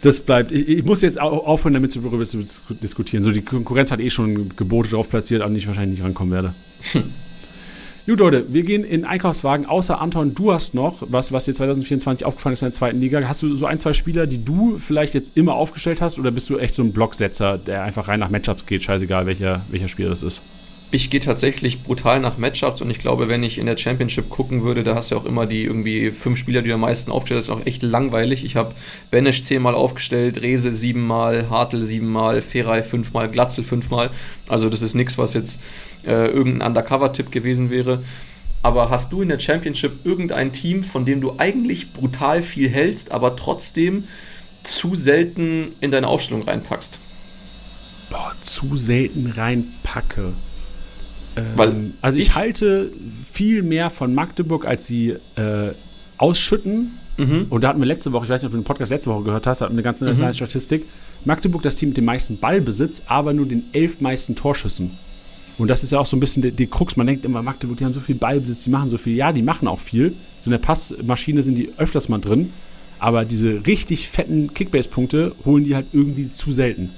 Das bleibt. Ich, ich muss jetzt aufhören, damit darüber zu diskutieren. So, die Konkurrenz hat eh schon Gebote drauf platziert, an die ich wahrscheinlich nicht rankommen werde. Gut, Leute, wir gehen in Einkaufswagen. Außer Anton, du hast noch was, was dir 2024 aufgefallen ist in der zweiten Liga. Hast du so ein, zwei Spieler, die du vielleicht jetzt immer aufgestellt hast? Oder bist du echt so ein Blocksetzer, der einfach rein nach Matchups geht? Scheißegal, welcher, welcher Spieler das ist. Ich gehe tatsächlich brutal nach Matchups und ich glaube, wenn ich in der Championship gucken würde, da hast du ja auch immer die irgendwie fünf Spieler, die du am meisten aufgestellt hast. Das ist auch echt langweilig. Ich habe Benesch zehnmal aufgestellt, Rese siebenmal, Hartl siebenmal, Feray fünfmal, Glatzel fünfmal. Also das ist nichts, was jetzt äh, irgendein Undercover-Tipp gewesen wäre. Aber hast du in der Championship irgendein Team, von dem du eigentlich brutal viel hältst, aber trotzdem zu selten in deine Aufstellung reinpackst? Boah, zu selten reinpacke. Ähm, also ich, ich, halte viel mehr von Magdeburg, als sie äh, ausschütten. Mhm. Und da hatten wir letzte Woche, ich weiß nicht, ob du den Podcast letzte Woche gehört hast, hatten eine ganz interessante mhm. Statistik. Magdeburg das Team mit dem meisten Ballbesitz, aber nur den elf meisten Torschüssen. Und das ist ja auch so ein bisschen die, die Krux. Man denkt immer, Magdeburg, die haben so viel Ballbesitz, die machen so viel. Ja, die machen auch viel. So in der Passmaschine sind die öfters mal drin. Aber diese richtig fetten Kickbase-Punkte holen die halt irgendwie zu selten.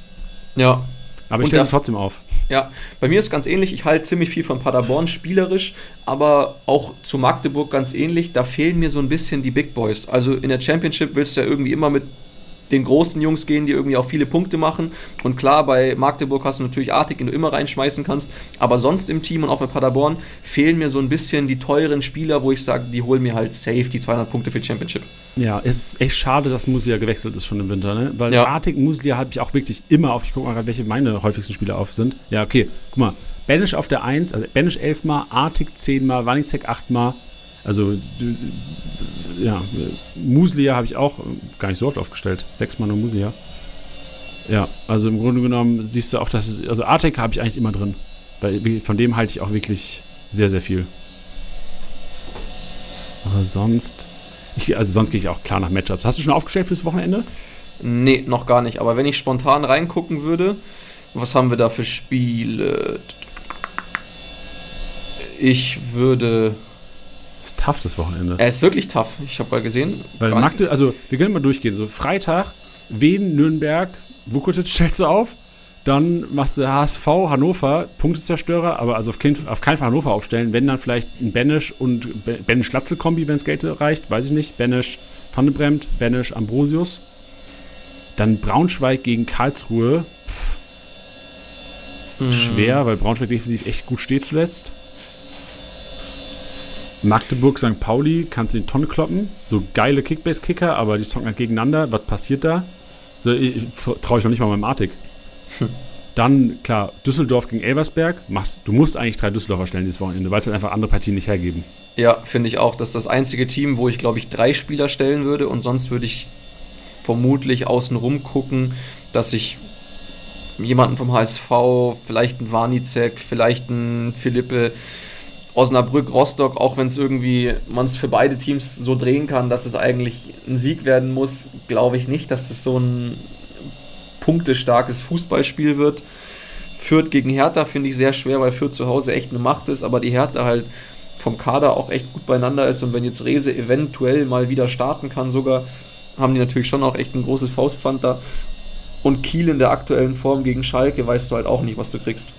Ja. Aber ich stelle sie trotzdem auf. Ja, bei mir ist ganz ähnlich. Ich halte ziemlich viel von Paderborn spielerisch, aber auch zu Magdeburg ganz ähnlich. Da fehlen mir so ein bisschen die Big Boys. Also in der Championship willst du ja irgendwie immer mit den großen Jungs gehen, die irgendwie auch viele Punkte machen. Und klar, bei Magdeburg hast du natürlich Artig, den du immer reinschmeißen kannst. Aber sonst im Team und auch bei Paderborn fehlen mir so ein bisschen die teuren Spieler, wo ich sage, die holen mir halt safe die 200 Punkte für Championship. Ja, es ist echt schade, dass Musia gewechselt ist schon im Winter, ne? Weil ja. Artig, Musia habe ich auch wirklich immer auf. Ich gucke mal gerade, welche meine häufigsten Spieler auf sind. Ja, okay, guck mal. Banish auf der 1, also Banish 11 mal, Artig 10 mal, Wanizek 8 mal. Also ja, Muslia habe ich auch gar nicht so oft aufgestellt. Sechsmal nur Muslia. Ja, also im Grunde genommen siehst du auch, dass also Artek habe ich eigentlich immer drin. Weil von dem halte ich auch wirklich sehr, sehr viel. Aber sonst. Ich, also sonst gehe ich auch klar nach Matchups. Hast du schon aufgestellt fürs Wochenende? Nee, noch gar nicht. Aber wenn ich spontan reingucken würde, was haben wir da für Spiele? Ich würde ist tough, das Wochenende. Er ist wirklich tough. Ich habe mal gesehen. Weil Magde, also wir können mal durchgehen. So Freitag, Wien, Nürnberg, Vukotic stellst du auf. Dann machst du HSV, Hannover, Punktezerstörer, aber also auf, kein, auf keinen Fall Hannover aufstellen. Wenn dann vielleicht ein Benisch und Benisch-Glatzel-Kombi, wenn es Geld reicht, weiß ich nicht. Benisch, Pannebremt, Benisch, Ambrosius. Dann Braunschweig gegen Karlsruhe. Mhm. Schwer, weil Braunschweig defensiv echt gut steht zuletzt. Magdeburg, St. Pauli, kannst du in die Tonne kloppen. So geile Kickbase-Kicker, aber die zocken halt gegeneinander. Was passiert da? So, Traue ich noch nicht mal meinem Artig. Hm. Dann, klar, Düsseldorf gegen Elversberg. Machst, du musst eigentlich drei Düsseldorfer stellen dieses Wochenende, weil es halt einfach andere Partien nicht hergeben. Ja, finde ich auch. Das ist das einzige Team, wo ich, glaube ich, drei Spieler stellen würde. Und sonst würde ich vermutlich außenrum gucken, dass ich jemanden vom HSV, vielleicht einen Warnizek, vielleicht einen Philippe, Osnabrück, Rostock, auch wenn es irgendwie man es für beide Teams so drehen kann, dass es eigentlich ein Sieg werden muss, glaube ich nicht, dass das so ein punktestarkes Fußballspiel wird. Fürth gegen Hertha finde ich sehr schwer, weil Fürth zu Hause echt eine Macht ist, aber die Hertha halt vom Kader auch echt gut beieinander ist und wenn jetzt Rese eventuell mal wieder starten kann, sogar haben die natürlich schon auch echt ein großes Faustpfand da. Und Kiel in der aktuellen Form gegen Schalke weißt du halt auch nicht, was du kriegst.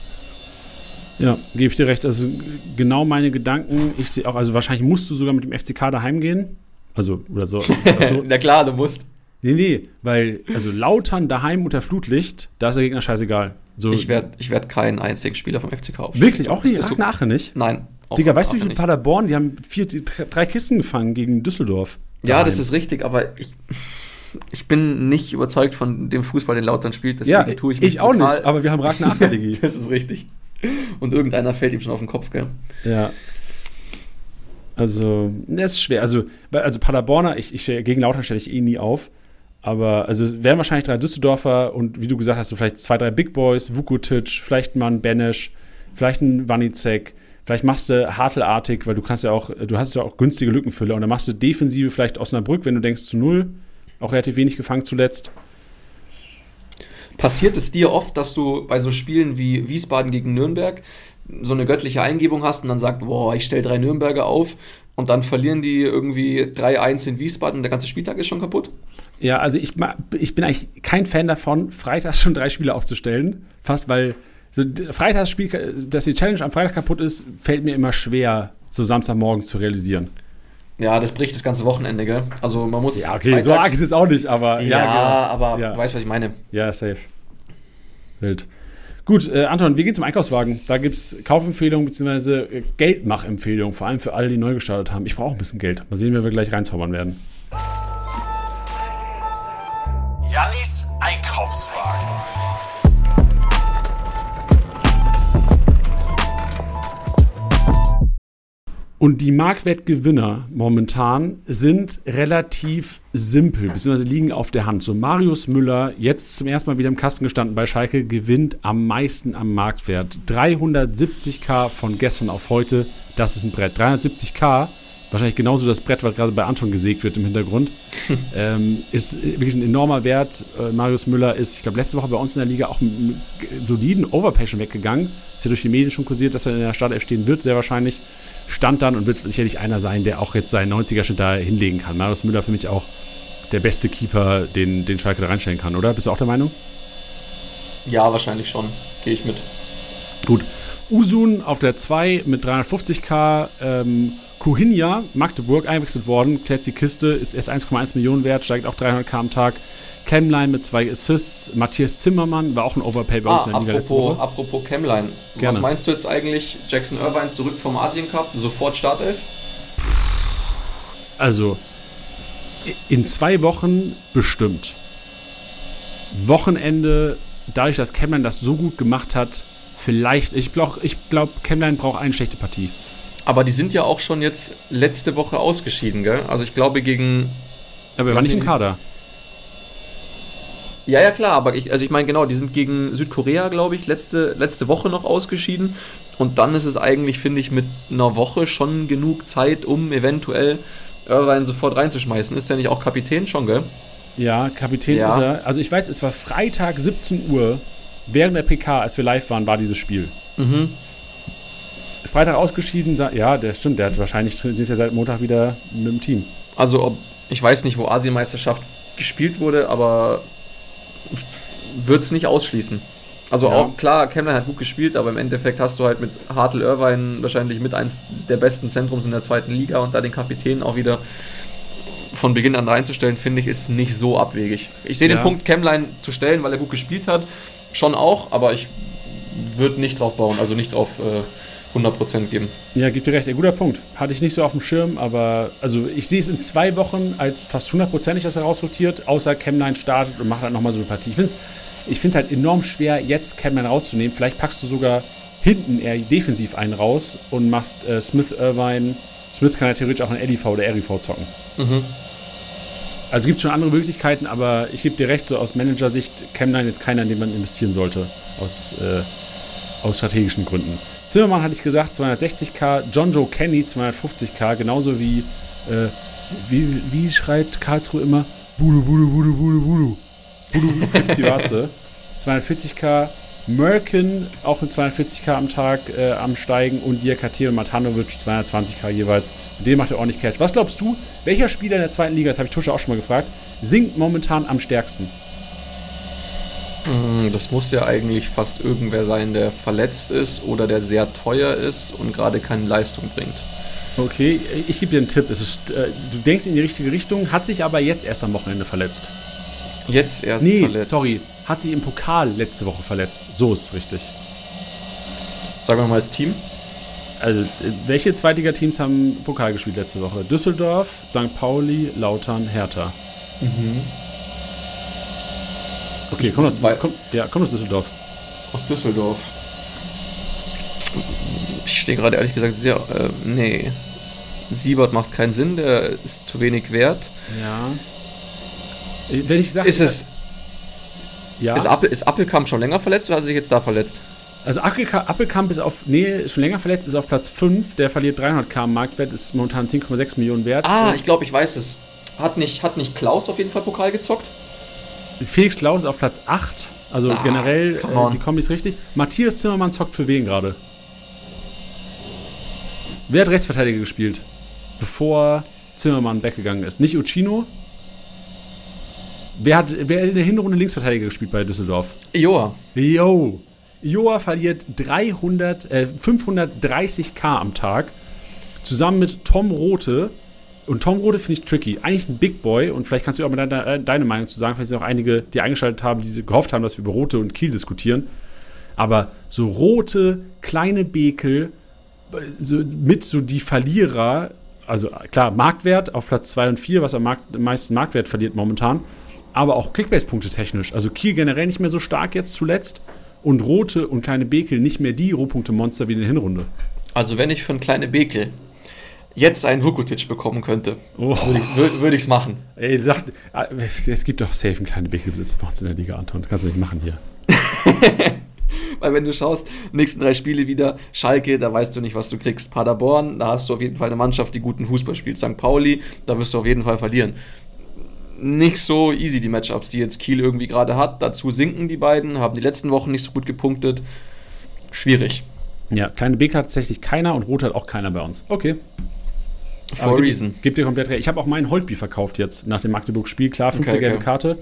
Ja, gebe ich dir recht. Also genau meine Gedanken. Ich sehe auch, also wahrscheinlich musst du sogar mit dem FCK daheim gehen. Also, oder so. Also, Na klar, du musst. Nee, nee, weil, also Lautern daheim unter Flutlicht, da ist der Gegner scheißegal. So, ich werde ich werd keinen einzigen Spieler vom FCK aufstellen. Wirklich? Auch nicht? Ach, nachher nicht? Nein. Digga, weißt du, wie viel Paderborn, die haben vier, drei Kisten gefangen gegen Düsseldorf. Ja, daheim. das ist richtig, aber ich, ich bin nicht überzeugt von dem Fußball, den Lautern spielt. Deswegen ja, tue ich mich ich auch nicht, aber wir haben Ragnar das ist richtig. Und irgendeiner fällt ihm schon auf den Kopf, gell? Ja. Also, das ist schwer. Also, also Paderborner, ich, ich, gegen Lautern stelle ich eh nie auf. Aber also wären wahrscheinlich drei Düsseldorfer und wie du gesagt hast, so vielleicht zwei, drei Big Boys, Vukotic, vielleicht mal ein Benesch, vielleicht ein Wanizek, vielleicht machst du Hartelartig, weil du kannst ja auch, du hast ja auch günstige Lückenfülle und dann machst du Defensive vielleicht Osnabrück, wenn du denkst zu null, auch relativ wenig gefangen zuletzt. Passiert es dir oft, dass du bei so Spielen wie Wiesbaden gegen Nürnberg so eine göttliche Eingebung hast und dann sagst, boah, ich stelle drei Nürnberger auf und dann verlieren die irgendwie 3-1 in Wiesbaden und der ganze Spieltag ist schon kaputt? Ja, also ich, ich bin eigentlich kein Fan davon, freitags schon drei Spiele aufzustellen. Fast, weil so Freitagsspiel, dass die Challenge am Freitag kaputt ist, fällt mir immer schwer, so Samstagmorgens zu realisieren. Ja, das bricht das ganze Wochenende, gell? Also man muss. Ja, okay, Freitags so arg ist es auch nicht, aber. Ja, ja genau. aber ja. du weißt, was ich meine. Ja, safe. Wild. Gut, äh, Anton, wir gehen zum Einkaufswagen. Da gibt es Kaufempfehlungen bzw. Äh, Geldmachempfehlungen, vor allem für alle, die neu gestartet haben. Ich brauche ein bisschen Geld. Mal sehen, wie wir gleich reinzaubern werden. Jannis Einkaufswagen. Und die Marktwertgewinner momentan sind relativ simpel, beziehungsweise liegen auf der Hand. So Marius Müller, jetzt zum ersten Mal wieder im Kasten gestanden bei Schalke, gewinnt am meisten am Marktwert. 370k von gestern auf heute, das ist ein Brett. 370k, wahrscheinlich genauso das Brett, was gerade bei Anton gesägt wird im Hintergrund, ähm, ist wirklich ein enormer Wert. Äh, Marius Müller ist, ich glaube, letzte Woche bei uns in der Liga auch mit einem soliden Overpay schon weggegangen. Ist ja durch die Medien schon kursiert, dass er in der Startelf stehen wird, sehr wahrscheinlich stand dann und wird sicherlich einer sein, der auch jetzt seinen 90er-Schnitt da hinlegen kann. Marius Müller für mich auch der beste Keeper, den, den Schalke da reinstellen kann, oder? Bist du auch der Meinung? Ja, wahrscheinlich schon. Gehe ich mit. Gut. Usun auf der 2 mit 350k. Ähm, Kuhinja, Magdeburg, eingewechselt worden, klärt die Kiste, ist erst 1,1 Millionen wert, steigt auch 300k am Tag. Chemline mit zwei Assists. Matthias Zimmermann war auch ein Overpay bei uns ah, in der Liga apropos, apropos Chemline. Was meinst du jetzt eigentlich? Jackson Irvine zurück vom Asien Cup, sofort Startelf? Also, in zwei Wochen bestimmt. Wochenende, dadurch, dass Chemline das so gut gemacht hat, vielleicht. Ich glaube, ich glaub, Chemline braucht eine schlechte Partie. Aber die sind ja auch schon jetzt letzte Woche ausgeschieden, gell? Also ich glaube gegen. Aber er war nicht im Kader. Ja, ja, klar, aber ich, also ich meine, genau, die sind gegen Südkorea, glaube ich, letzte, letzte Woche noch ausgeschieden. Und dann ist es eigentlich, finde ich, mit einer Woche schon genug Zeit, um eventuell Irvine sofort reinzuschmeißen. Ist ja nicht auch Kapitän schon, gell? Ja, Kapitän ja. ist er. Also ich weiß, es war Freitag 17 Uhr, während der PK, als wir live waren, war dieses Spiel. Mhm. Freitag ausgeschieden, ja, der stimmt, der hat wahrscheinlich sind ja seit Montag wieder mit dem Team. Also ob, ich weiß nicht, wo Asienmeisterschaft gespielt wurde, aber würde es nicht ausschließen. Also ja. auch klar, Kemler hat gut gespielt, aber im Endeffekt hast du halt mit Hartl Irvine wahrscheinlich mit eins der besten Zentrums in der zweiten Liga und da den Kapitän auch wieder von Beginn an reinzustellen, finde ich, ist nicht so abwegig. Ich sehe ja. den Punkt, Chemline zu stellen, weil er gut gespielt hat, schon auch, aber ich würde nicht drauf bauen, also nicht drauf äh, 100% geben. Ja, gibt dir recht. Ein guter Punkt. Hatte ich nicht so auf dem Schirm, aber also ich sehe es in zwei Wochen als fast hundertprozentig, dass er rausrotiert, außer Cam9 startet und macht halt nochmal so eine Partie. Ich finde es halt enorm schwer, jetzt Cam9 rauszunehmen. Vielleicht packst du sogar hinten eher defensiv einen raus und machst äh, Smith Irvine. Smith kann ja theoretisch auch in LIV oder RIV zocken. Mhm. Also es gibt schon andere Möglichkeiten, aber ich gebe dir recht, so aus Manager-Sicht Cam9 jetzt keiner, in den man investieren sollte. Aus, äh, aus strategischen Gründen. Zimmermann hatte ich gesagt, 260k, John Joe Kenny 250k, genauso wie, äh, wie, wie schreit Karlsruhe immer? Budu, Budu, Budu, Budu, Budu. Budu Zivzivatze. 240k, Merkin auch mit 240k am Tag äh, am Steigen und Diakate und Matanovic 220k jeweils. Den macht er ordentlich Catch. Was glaubst du, welcher Spieler in der zweiten Liga, das habe ich Tusche auch schon mal gefragt, singt momentan am stärksten? Mm, das muss ja eigentlich fast irgendwer sein, der verletzt ist oder der sehr teuer ist und gerade keine Leistung bringt. Okay, ich gebe dir einen Tipp. Ist, äh, du denkst in die richtige Richtung, hat sich aber jetzt erst am Wochenende verletzt. Jetzt erst nee, verletzt? sorry. Hat sich im Pokal letzte Woche verletzt. So ist es richtig. Sagen wir mal als Team. Also, welche Zweitliga-Teams haben Pokal gespielt letzte Woche? Düsseldorf, St. Pauli, Lautern, Hertha. Mhm. Okay, komm aus, komm, ja, komm aus Düsseldorf. Aus Düsseldorf. Ich stehe gerade ehrlich gesagt sehr. Äh, nee. Siebert macht keinen Sinn, der ist zu wenig wert. Ja. Wenn ich sage. Ist es. Ja. Ist, Appel, ist Appelkamp schon länger verletzt oder hat er sich jetzt da verletzt? Also Appelkamp ist auf, nee, schon länger verletzt, ist auf Platz 5, der verliert 300k Marktwert, ist momentan 10,6 Millionen wert. Ah, ich glaube, ich weiß es. Hat nicht, hat nicht Klaus auf jeden Fall Pokal gezockt? Felix Klaus auf Platz 8. Also ah, generell, äh, die Kombis richtig. Matthias Zimmermann zockt für wen gerade? Wer hat Rechtsverteidiger gespielt, bevor Zimmermann weggegangen ist? Nicht Uccino? Wer hat wer in der Hinrunde Linksverteidiger gespielt bei Düsseldorf? Joa. Jo. Joa verliert 300, äh, 530k am Tag. Zusammen mit Tom Rote, und Tom Rode finde ich tricky. Eigentlich ein Big Boy und vielleicht kannst du auch mal deine, deine Meinung zu sagen. Vielleicht sind auch einige, die eingeschaltet haben, die gehofft haben, dass wir über Rote und Kiel diskutieren. Aber so rote, kleine Bekel, so, mit so die Verlierer, also klar, Marktwert auf Platz 2 und 4, was am, Markt, am meisten Marktwert verliert momentan, aber auch Kickbase-Punkte technisch. Also Kiel generell nicht mehr so stark jetzt zuletzt und rote und kleine Bekel nicht mehr die Rohpunkte-Monster wie in der Hinrunde. Also wenn ich ein kleine Bekel jetzt einen Vukotic bekommen könnte, oh. würde ich es würd, machen. Ey, sag, ah, es gibt doch safe einen kleinen uns in der Liga, Anton. Das kannst du nicht machen hier. Weil wenn du schaust, nächsten drei Spiele wieder, Schalke, da weißt du nicht, was du kriegst. Paderborn, da hast du auf jeden Fall eine Mannschaft, die guten Fußball spielt. St. Pauli, da wirst du auf jeden Fall verlieren. Nicht so easy, die Matchups, die jetzt Kiel irgendwie gerade hat. Dazu sinken die beiden, haben die letzten Wochen nicht so gut gepunktet. Schwierig. Ja, kleine Beker hat tatsächlich keiner und Rot hat auch keiner bei uns. Okay. For a reason. Gib dir komplett recht. Ich habe auch meinen Holtby verkauft jetzt nach dem Magdeburg-Spiel. Klar, fünfte okay, gelbe okay. Karte.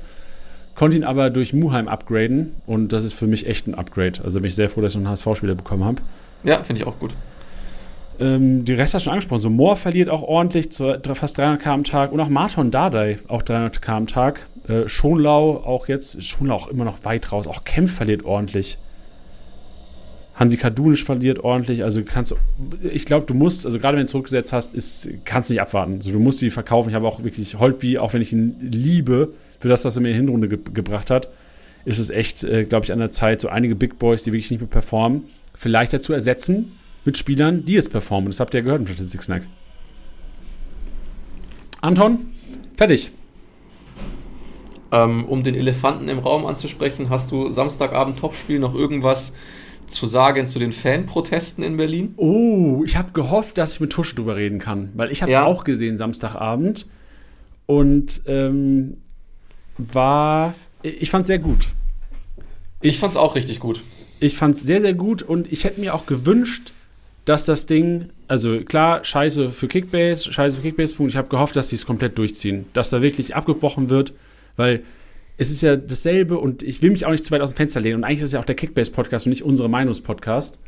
Konnte ihn aber durch Muheim upgraden und das ist für mich echt ein Upgrade. Also bin ich sehr froh, dass ich noch einen HSV-Spieler bekommen habe. Ja, finde ich auch gut. Ähm, die Rest hast du schon angesprochen. So Moore verliert auch ordentlich, zu, fast 300 km am Tag. Und auch Marton Dardai, auch 300 km am Tag. Äh, Schonlau auch jetzt, Schonlau auch immer noch weit raus. Auch Kempf verliert ordentlich. Hansi Kadunisch verliert ordentlich. Also kannst ich glaube, du musst, also gerade wenn du zurückgesetzt hast, ist, kannst nicht abwarten. Also du musst sie verkaufen. Ich habe auch wirklich Holtby, auch wenn ich ihn liebe, für das, was er mir in der Hinrunde ge gebracht hat, ist es echt, äh, glaube ich, an der Zeit, so einige Big Boys, die wirklich nicht mehr performen, vielleicht dazu ersetzen mit Spielern, die jetzt performen. Das habt ihr ja gehört im Statistik Snack. Anton, fertig. Ähm, um den Elefanten im Raum anzusprechen, hast du Samstagabend Topspiel noch irgendwas zu sagen zu den Fanprotesten in Berlin? Oh, ich habe gehofft, dass ich mit Tusche drüber reden kann, weil ich habe es ja. auch gesehen Samstagabend und ähm, war, ich fand es sehr gut. Ich, ich fand es auch richtig gut. Ich fand es sehr, sehr gut und ich hätte mir auch gewünscht, dass das Ding, also klar, scheiße für Kickbase, scheiße für Kickbase-Punkt. Ich habe gehofft, dass sie es komplett durchziehen, dass da wirklich abgebrochen wird, weil es ist ja dasselbe und ich will mich auch nicht zu weit aus dem Fenster lehnen und eigentlich ist es ja auch der Kickbase-Podcast und nicht unsere Meinungspodcast.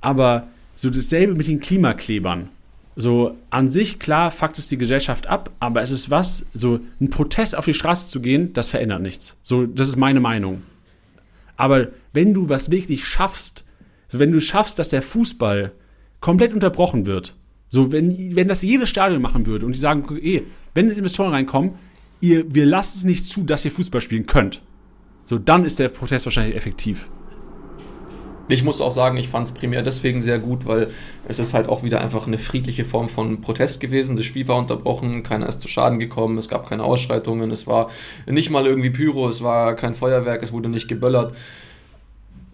Aber so dasselbe mit den Klimaklebern. So an sich, klar, fuckt es die Gesellschaft ab, aber es ist was, so ein Protest auf die Straße zu gehen, das verändert nichts. So, das ist meine Meinung. Aber wenn du was wirklich schaffst, wenn du schaffst, dass der Fußball komplett unterbrochen wird, so wenn, wenn das jedes Stadion machen würde und die sagen, okay, wenn Investoren reinkommen, ihr, wir lassen es nicht zu, dass ihr Fußball spielen könnt, so dann ist der Protest wahrscheinlich effektiv. Ich muss auch sagen, ich fand es primär deswegen sehr gut, weil es ist halt auch wieder einfach eine friedliche Form von Protest gewesen. Das Spiel war unterbrochen, keiner ist zu Schaden gekommen, es gab keine Ausschreitungen, es war nicht mal irgendwie Pyro, es war kein Feuerwerk, es wurde nicht geböllert.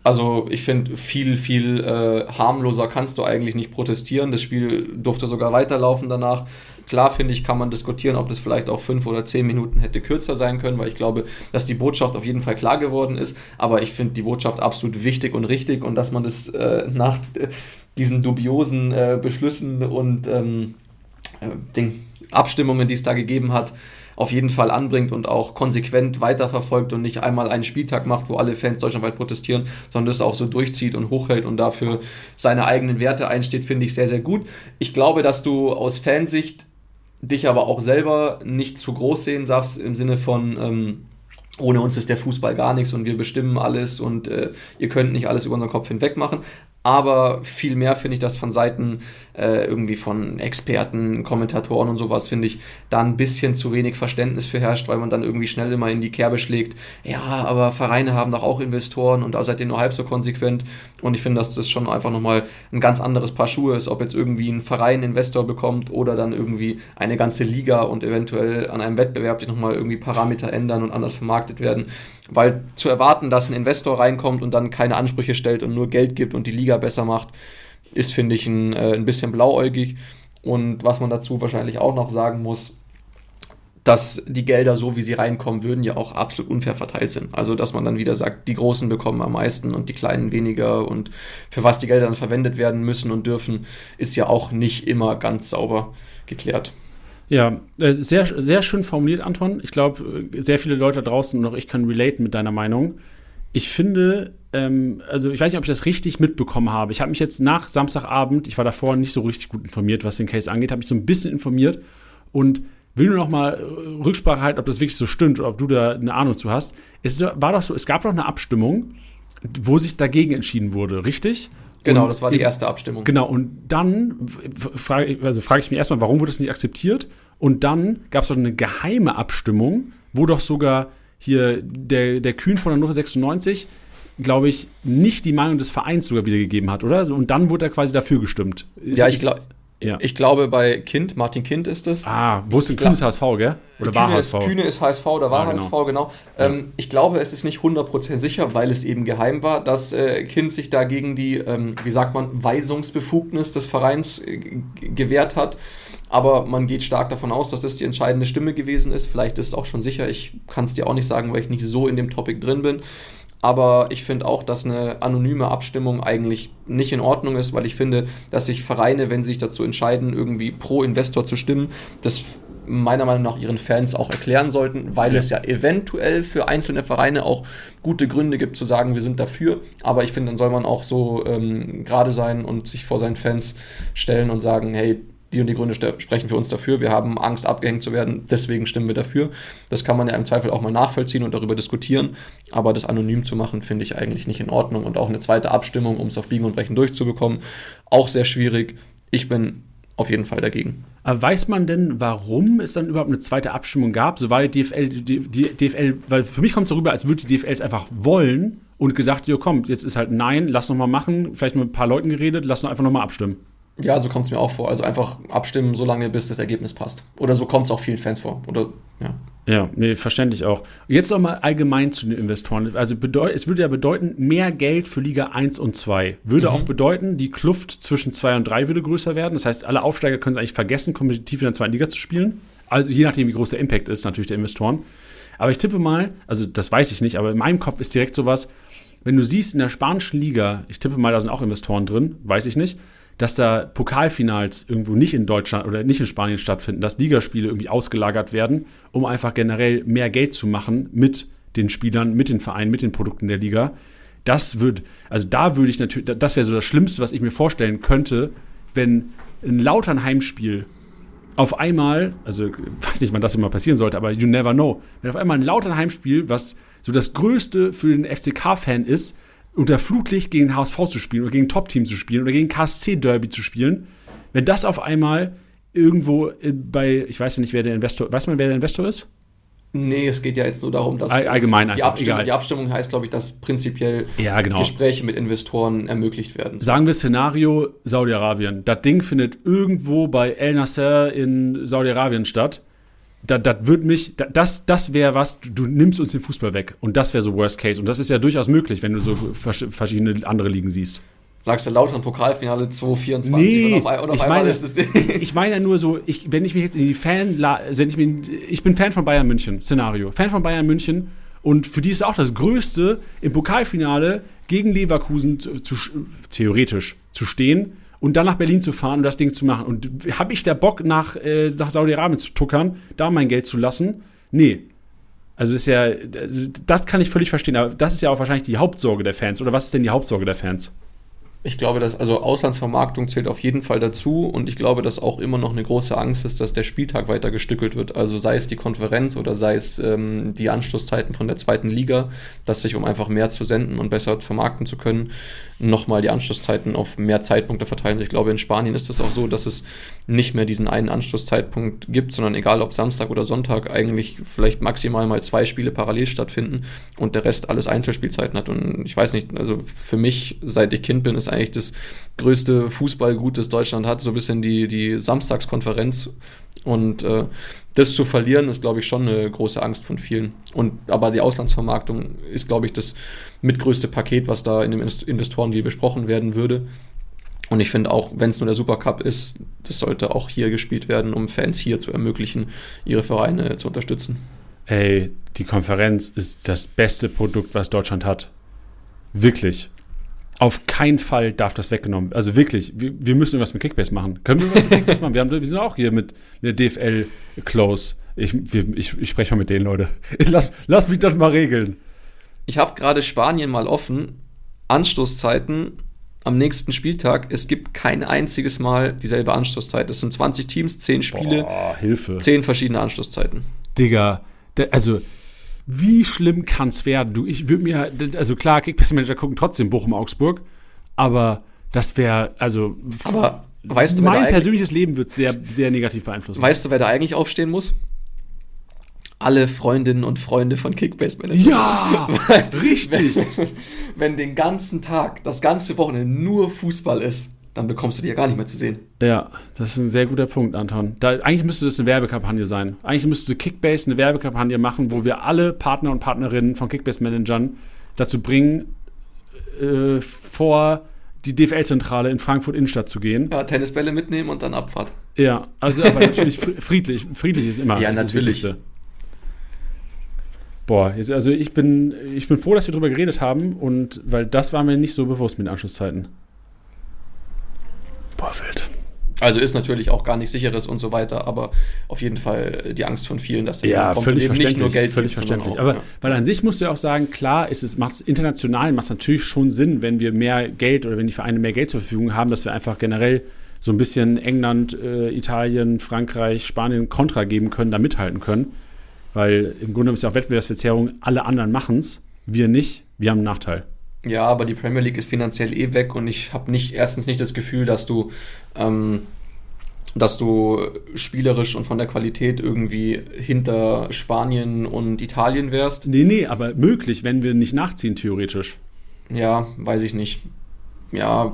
Also ich finde, viel, viel äh, harmloser kannst du eigentlich nicht protestieren. Das Spiel durfte sogar weiterlaufen danach. Klar finde ich, kann man diskutieren, ob das vielleicht auch fünf oder zehn Minuten hätte kürzer sein können, weil ich glaube, dass die Botschaft auf jeden Fall klar geworden ist. Aber ich finde die Botschaft absolut wichtig und richtig und dass man das äh, nach äh, diesen dubiosen äh, Beschlüssen und ähm, äh, den Abstimmungen, die es da gegeben hat, auf jeden Fall anbringt und auch konsequent weiterverfolgt und nicht einmal einen Spieltag macht, wo alle Fans deutschlandweit protestieren, sondern das auch so durchzieht und hochhält und dafür seine eigenen Werte einsteht, finde ich sehr, sehr gut. Ich glaube, dass du aus Fansicht dich aber auch selber nicht zu groß sehen darfst im Sinne von, ähm, ohne uns ist der Fußball gar nichts und wir bestimmen alles und äh, ihr könnt nicht alles über unseren Kopf hinweg machen aber viel mehr finde ich das von Seiten äh, irgendwie von Experten, Kommentatoren und sowas, finde ich, da ein bisschen zu wenig Verständnis für herrscht, weil man dann irgendwie schnell immer in die Kerbe schlägt. Ja, aber Vereine haben doch auch Investoren und da seid ihr nur halb so konsequent. Und ich finde, dass das schon einfach nochmal ein ganz anderes Paar Schuhe ist, ob jetzt irgendwie ein Verein Investor bekommt oder dann irgendwie eine ganze Liga und eventuell an einem Wettbewerb sich nochmal irgendwie Parameter ändern und anders vermarktet werden. Weil zu erwarten, dass ein Investor reinkommt und dann keine Ansprüche stellt und nur Geld gibt und die Liga besser macht, ist, finde ich, ein, äh, ein bisschen blauäugig. Und was man dazu wahrscheinlich auch noch sagen muss, dass die Gelder, so wie sie reinkommen würden, ja auch absolut unfair verteilt sind. Also, dass man dann wieder sagt, die Großen bekommen am meisten und die Kleinen weniger und für was die Gelder dann verwendet werden müssen und dürfen, ist ja auch nicht immer ganz sauber geklärt. Ja, äh, sehr, sehr schön formuliert, Anton. Ich glaube, sehr viele Leute draußen und auch ich kann relaten mit deiner Meinung. Ich finde, ähm, also ich weiß nicht, ob ich das richtig mitbekommen habe. Ich habe mich jetzt nach Samstagabend, ich war davor nicht so richtig gut informiert, was den Case angeht, habe mich so ein bisschen informiert und will nur noch mal äh, Rücksprache halten, ob das wirklich so stimmt oder ob du da eine Ahnung zu hast. Es war doch so, es gab doch eine Abstimmung, wo sich dagegen entschieden wurde, richtig? Genau, und das war die erste Abstimmung. Genau, und dann frage also frag ich mich erstmal, warum wurde das nicht akzeptiert? Und dann gab es doch eine geheime Abstimmung, wo doch sogar hier der, der Kühn von Hannover 96, glaube ich, nicht die Meinung des Vereins sogar wiedergegeben hat, oder? Und dann wurde er quasi dafür gestimmt. Ist, ja, ich glaube Ja. Ich glaube, bei Kind, Martin Kind ist es. Ah, wo ist denn Kühne ist HSV, gell? Oder Kühne war HSV? Ist, Kühne ist HSV oder war ah, genau. HSV, genau. Ja. Ähm, ich glaube, es ist nicht 100% sicher, weil es eben geheim war, dass äh, Kind sich da gegen die, ähm, wie sagt man, Weisungsbefugnis des Vereins äh, gewehrt hat. Aber man geht stark davon aus, dass es die entscheidende Stimme gewesen ist. Vielleicht ist es auch schon sicher. Ich kann es dir auch nicht sagen, weil ich nicht so in dem Topic drin bin. Aber ich finde auch, dass eine anonyme Abstimmung eigentlich nicht in Ordnung ist, weil ich finde, dass sich Vereine, wenn sie sich dazu entscheiden, irgendwie pro Investor zu stimmen, das meiner Meinung nach ihren Fans auch erklären sollten, weil ja. es ja eventuell für einzelne Vereine auch gute Gründe gibt zu sagen, wir sind dafür. Aber ich finde, dann soll man auch so ähm, gerade sein und sich vor seinen Fans stellen und sagen, hey, die und die Gründe sprechen für uns dafür. Wir haben Angst, abgehängt zu werden, deswegen stimmen wir dafür. Das kann man ja im Zweifel auch mal nachvollziehen und darüber diskutieren. Aber das anonym zu machen, finde ich eigentlich nicht in Ordnung. Und auch eine zweite Abstimmung, um es auf Biegen und Brechen durchzubekommen, auch sehr schwierig. Ich bin auf jeden Fall dagegen. Aber weiß man denn, warum es dann überhaupt eine zweite Abstimmung gab? So war die DFL, die, die DFL, weil für mich kommt es darüber, als würde die DFL es einfach wollen und gesagt, jo komm, jetzt ist halt nein, lass noch mal machen, vielleicht mit ein paar Leuten geredet, lass noch einfach noch mal abstimmen. Ja, so kommt es mir auch vor. Also einfach abstimmen, so lange, bis das Ergebnis passt. Oder so kommt es auch vielen Fans vor. Oder, ja. Ja, nee, verständlich auch. Jetzt noch mal allgemein zu den Investoren. Also es würde ja bedeuten, mehr Geld für Liga 1 und 2. Würde mhm. auch bedeuten, die Kluft zwischen 2 und 3 würde größer werden. Das heißt, alle Aufsteiger können es eigentlich vergessen, kompetitiv in der zweiten Liga zu spielen. Also je nachdem, wie groß der Impact ist, natürlich der Investoren. Aber ich tippe mal, also das weiß ich nicht, aber in meinem Kopf ist direkt sowas, wenn du siehst in der spanischen Liga, ich tippe mal, da sind auch Investoren drin, weiß ich nicht, dass da Pokalfinals irgendwo nicht in Deutschland oder nicht in Spanien stattfinden, dass Ligaspiele irgendwie ausgelagert werden, um einfach generell mehr Geld zu machen mit den Spielern, mit den Vereinen, mit den Produkten der Liga. Das wird, also da würde ich natürlich, das wäre so das Schlimmste, was ich mir vorstellen könnte, wenn ein Lautern Heimspiel auf einmal, also weiß nicht, wann das immer passieren sollte, aber you never know, wenn auf einmal ein Lautern Heimspiel, was so das Größte für den FCK-Fan ist, unter Flutlicht gegen HSV zu spielen oder gegen Top-Team zu spielen oder gegen KSC-Derby zu spielen, wenn das auf einmal irgendwo bei, ich weiß ja nicht, wer der Investor, weiß man, wer der Investor ist? Nee, es geht ja jetzt nur darum, dass allgemein die, Abstimmung, die Abstimmung heißt, glaube ich, dass prinzipiell ja, genau. Gespräche mit Investoren ermöglicht werden. Sagen wir Szenario Saudi-Arabien. Das Ding findet irgendwo bei El Nasser in Saudi-Arabien statt das, das wird mich, das, das wäre was, du, nimmst uns den Fußball weg. Und das wäre so Worst Case. Und das ist ja durchaus möglich, wenn du so verschiedene andere Ligen siehst. Sagst du Lautern Pokalfinale 2024 nee, und auf, und auf ich meine, ist es Ich meine ja nur so, ich, wenn ich mich jetzt in die Fan, wenn ich, mich, ich bin Fan von Bayern München, Szenario. Fan von Bayern München und für die ist auch das Größte, im Pokalfinale gegen Leverkusen zu, zu, theoretisch zu stehen und dann nach Berlin zu fahren und das Ding zu machen. Und habe ich da Bock, nach, äh, nach Saudi-Arabien zu tuckern, da mein Geld zu lassen? Nee. Also das ist ja, das kann ich völlig verstehen, aber das ist ja auch wahrscheinlich die Hauptsorge der Fans. Oder was ist denn die Hauptsorge der Fans? Ich glaube, dass also Auslandsvermarktung zählt auf jeden Fall dazu und ich glaube, dass auch immer noch eine große Angst ist, dass der Spieltag weiter gestückelt wird. Also sei es die Konferenz oder sei es ähm, die Anschlusszeiten von der zweiten Liga, dass sich um einfach mehr zu senden und besser vermarkten zu können, nochmal die Anschlusszeiten auf mehr Zeitpunkte verteilen. Ich glaube, in Spanien ist es auch so, dass es nicht mehr diesen einen Anschlusszeitpunkt gibt, sondern egal ob Samstag oder Sonntag, eigentlich vielleicht maximal mal zwei Spiele parallel stattfinden und der Rest alles Einzelspielzeiten hat. Und ich weiß nicht, also für mich, seit ich Kind bin, ist eigentlich das größte Fußballgut, das Deutschland hat, so ein bisschen die, die Samstagskonferenz. Und äh, das zu verlieren, ist, glaube ich, schon eine große Angst von vielen. Und aber die Auslandsvermarktung ist, glaube ich, das mitgrößte Paket, was da in dem Investorendeal besprochen werden würde. Und ich finde auch, wenn es nur der Supercup ist, das sollte auch hier gespielt werden, um Fans hier zu ermöglichen, ihre Vereine zu unterstützen. Ey, die Konferenz ist das beste Produkt, was Deutschland hat. Wirklich. Auf keinen Fall darf das weggenommen. Also wirklich, wir, wir müssen irgendwas mit Kickbase machen. Können wir was mit Kickbase machen? Wir, haben, wir sind auch hier mit der DFL close. Ich, wir, ich, ich spreche mal mit denen, Leute. Lass, lass mich das mal regeln. Ich habe gerade Spanien mal offen. Anstoßzeiten am nächsten Spieltag. Es gibt kein einziges Mal dieselbe Anstoßzeit. Es sind 20 Teams, 10 Spiele, Boah, Hilfe. 10 verschiedene Anstoßzeiten. Digga, also wie schlimm kann es werden? Du, ich würde mir, also klar, Kickbase-Manager gucken trotzdem Bochum-Augsburg, aber das wäre, also. Aber weißt du, mein persönliches Leben wird sehr, sehr negativ beeinflusst. Weißt du, wer da eigentlich aufstehen muss? Alle Freundinnen und Freunde von Kickbase Manager. Ja, richtig. Wenn, wenn den ganzen Tag, das ganze Wochenende nur Fußball ist, dann bekommst du die ja gar nicht mehr zu sehen. Ja, das ist ein sehr guter Punkt, Anton. Da, eigentlich müsste das eine Werbekampagne sein. Eigentlich müsste Kickbase eine Werbekampagne machen, wo wir alle Partner und Partnerinnen von Kickbase-Managern dazu bringen, äh, vor die DFL-Zentrale in Frankfurt Innenstadt zu gehen. Ja, Tennisbälle mitnehmen und dann Abfahrt. Ja, also aber natürlich friedlich. Friedlich ist immer ja, das natürlich. Boah, jetzt, also ich bin, ich bin froh, dass wir darüber geredet haben und weil das war mir nicht so bewusst mit den Anschlusszeiten. Boah, wild. Also ist natürlich auch gar nicht sicheres und so weiter, aber auf jeden Fall die Angst von vielen, dass ja, völlig verständlich, nicht nur Geld völlig gibt, verständlich. Auch, aber ja. weil an sich musst du ja auch sagen, klar, ist es macht es international macht es natürlich schon Sinn, wenn wir mehr Geld oder wenn die Vereine mehr Geld zur Verfügung haben, dass wir einfach generell so ein bisschen England, äh, Italien, Frankreich, Spanien Kontra geben können, da mithalten können, weil im Grunde ist ja auch Wettbewerbsverzerrung, alle anderen machen es, wir nicht, wir haben einen Nachteil. Ja, aber die Premier League ist finanziell eh weg und ich habe nicht erstens nicht das Gefühl, dass du ähm, dass du spielerisch und von der Qualität irgendwie hinter Spanien und Italien wärst. Nee, nee, aber möglich, wenn wir nicht nachziehen, theoretisch. Ja, weiß ich nicht. Ja.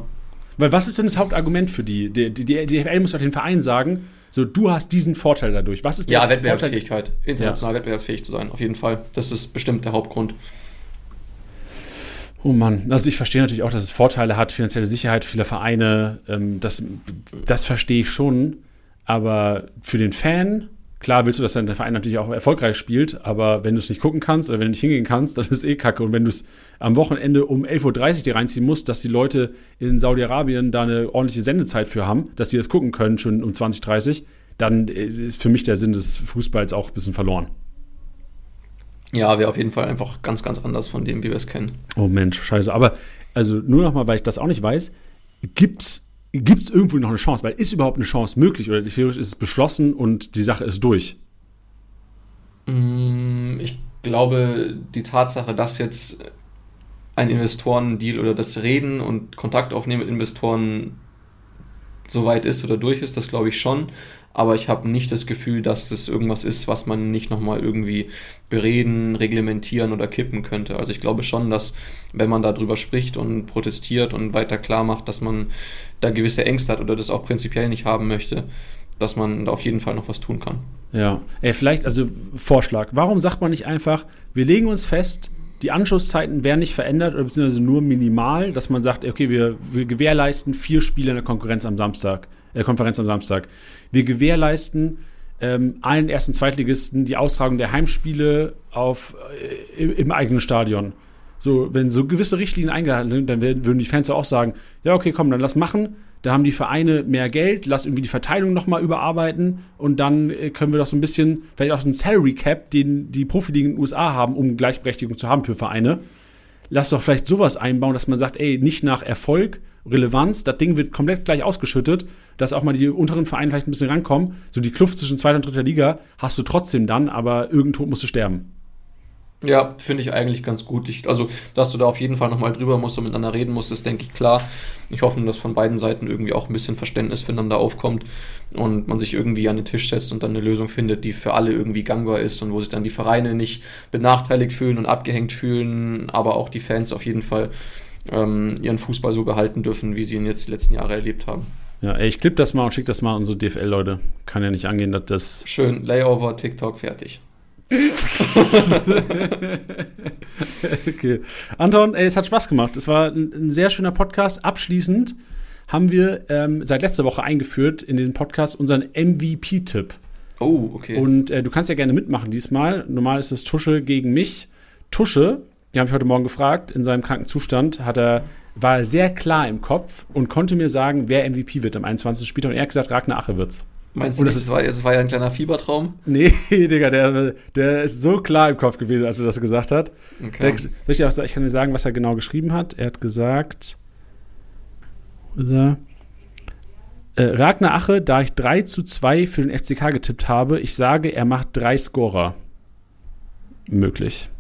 Weil was ist denn das Hauptargument für die? Die, die, die DFL muss doch den Verein sagen, so, du hast diesen Vorteil dadurch. Was ist Ja, Wettbewerbsfähigkeit. International ja. wettbewerbsfähig zu sein, auf jeden Fall. Das ist bestimmt der Hauptgrund. Oh Mann, also ich verstehe natürlich auch, dass es Vorteile hat, finanzielle Sicherheit vieler Vereine, ähm, das, das verstehe ich schon. Aber für den Fan, klar willst du, dass dein Verein natürlich auch erfolgreich spielt, aber wenn du es nicht gucken kannst oder wenn du nicht hingehen kannst, dann ist es eh kacke. Und wenn du es am Wochenende um 11.30 Uhr dir reinziehen musst, dass die Leute in Saudi-Arabien da eine ordentliche Sendezeit für haben, dass sie das gucken können schon um 20.30 Uhr, dann ist für mich der Sinn des Fußballs auch ein bisschen verloren. Ja, wäre auf jeden Fall einfach ganz, ganz anders von dem, wie wir es kennen. Oh Mensch, scheiße. Aber also nur noch mal, weil ich das auch nicht weiß, gibt's Gibt es irgendwo noch eine Chance? Weil ist überhaupt eine Chance möglich oder theoretisch ist es beschlossen und die Sache ist durch? Mm, ich glaube, die Tatsache, dass jetzt ein Investorendeal oder das Reden und Kontakt aufnehmen mit Investoren so weit ist oder durch ist, das glaube ich schon aber ich habe nicht das Gefühl, dass das irgendwas ist, was man nicht nochmal irgendwie bereden, reglementieren oder kippen könnte. Also ich glaube schon, dass wenn man darüber spricht und protestiert und weiter klar macht, dass man da gewisse Ängste hat oder das auch prinzipiell nicht haben möchte, dass man da auf jeden Fall noch was tun kann. Ja, Ey, vielleicht, also Vorschlag, warum sagt man nicht einfach, wir legen uns fest, die Anschlusszeiten werden nicht verändert oder beziehungsweise nur minimal, dass man sagt, okay, wir, wir gewährleisten vier Spiele in der Konkurrenz am Samstag, äh, Konferenz am Samstag. Wir gewährleisten ähm, allen ersten Zweitligisten die Austragung der Heimspiele auf, äh, im eigenen Stadion. So, wenn so gewisse Richtlinien eingehalten sind, dann werden, würden die Fans ja auch sagen, ja, okay, komm, dann lass machen. Da haben die Vereine mehr Geld, lass irgendwie die Verteilung nochmal überarbeiten und dann äh, können wir doch so ein bisschen, vielleicht auch einen Salary Cap, den die Profiligen in den USA haben, um Gleichberechtigung zu haben für Vereine. Lass doch vielleicht sowas einbauen, dass man sagt, ey, nicht nach Erfolg, Relevanz, das Ding wird komplett gleich ausgeschüttet, dass auch mal die unteren Vereine vielleicht ein bisschen rankommen. So die Kluft zwischen zweiter und dritter Liga hast du trotzdem dann, aber irgendwo musst du sterben. Ja, finde ich eigentlich ganz gut. Ich, also, dass du da auf jeden Fall nochmal drüber musst und miteinander reden musst, ist, denke ich, klar. Ich hoffe, dass von beiden Seiten irgendwie auch ein bisschen Verständnis füreinander aufkommt und man sich irgendwie an den Tisch setzt und dann eine Lösung findet, die für alle irgendwie gangbar ist und wo sich dann die Vereine nicht benachteiligt fühlen und abgehängt fühlen, aber auch die Fans auf jeden Fall ähm, ihren Fußball so behalten dürfen, wie sie ihn jetzt die letzten Jahre erlebt haben. Ja, ey, ich klipp das mal und schick das mal an unsere DFL-Leute. Kann ja nicht angehen, dass das. Schön, Layover, TikTok, fertig. okay. Anton, ey, es hat Spaß gemacht. Es war ein, ein sehr schöner Podcast. Abschließend haben wir ähm, seit letzter Woche eingeführt in den Podcast unseren MVP-Tipp. Oh, okay. Und äh, du kannst ja gerne mitmachen diesmal. Normal ist es Tusche gegen mich. Tusche, die habe ich heute Morgen gefragt, in seinem kranken Zustand hat er, war er sehr klar im Kopf und konnte mir sagen, wer MVP wird am 21. Spieltag. Und er hat gesagt, Ragnar Ache wird's. Meinst du, das, ist, war, das war ja ein kleiner Fiebertraum? Nee, Digga, der, der ist so klar im Kopf gewesen, als er das gesagt hat. Okay. Der, ich, kann dir sagen, was er genau geschrieben hat. Er hat gesagt, er? Äh, Ragnar Ache, da ich 3 zu 2 für den FCK getippt habe, ich sage, er macht drei Scorer. Möglich.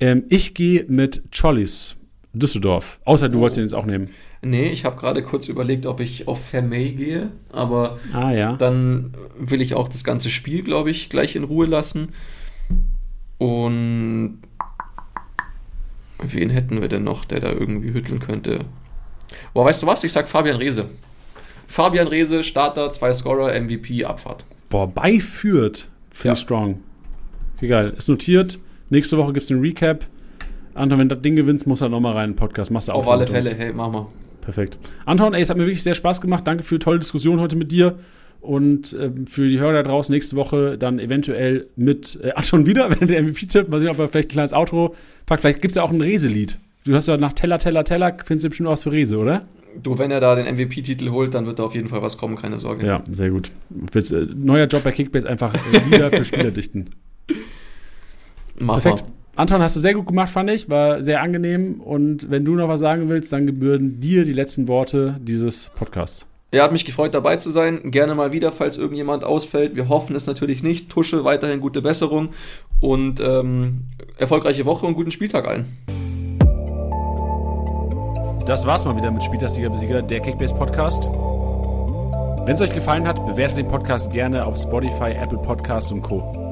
Ähm, ich gehe mit Chollis, Düsseldorf. Außer du oh. wolltest ihn jetzt auch nehmen. Nee, ich habe gerade kurz überlegt, ob ich auf Vermey gehe, aber ah, ja. dann will ich auch das ganze Spiel, glaube ich, gleich in Ruhe lassen. Und wen hätten wir denn noch, der da irgendwie hütteln könnte? Boah, weißt du was? Ich sag Fabian Reese. Fabian Rehse, Starter, zwei Scorer, MVP, Abfahrt. Boah, beiführt. Finde ja. strong. Geil. Ist notiert. Nächste Woche gibt es den Recap. Anton, wenn du das Ding gewinnst, muss er nochmal rein in den Podcast. Machst du auch Auf alle Fälle, hey, mach mal. Perfekt. Anton, ey, es hat mir wirklich sehr Spaß gemacht. Danke für die tolle Diskussion heute mit dir. Und äh, für die Hörer da draußen nächste Woche dann eventuell mit äh, Anton wieder, wenn der MVP-Tipp. Mal sehen, ob er vielleicht ein kleines Outro packt. Vielleicht gibt es ja auch ein Rese-Lied. Du hast ja nach Teller, Teller, Teller, findest du bestimmt was für Rese, oder? Du, wenn er da den MVP-Titel holt, dann wird da auf jeden Fall was kommen, keine Sorge. Ja, sehr gut. Jetzt, äh, neuer Job bei Kickbase, einfach äh, wieder für Spieler dichten. Mach Perfekt. Mal. Anton, hast du sehr gut gemacht, fand ich. War sehr angenehm. Und wenn du noch was sagen willst, dann gebühren dir die letzten Worte dieses Podcasts. Ja, hat mich gefreut, dabei zu sein. Gerne mal wieder, falls irgendjemand ausfällt. Wir hoffen es natürlich nicht. Tusche weiterhin gute Besserung und ähm, erfolgreiche Woche und guten Spieltag allen. Das war's mal wieder mit Spieltagssieger Besieger, der Kickbase Podcast. Wenn es euch gefallen hat, bewertet den Podcast gerne auf Spotify, Apple Podcasts und Co.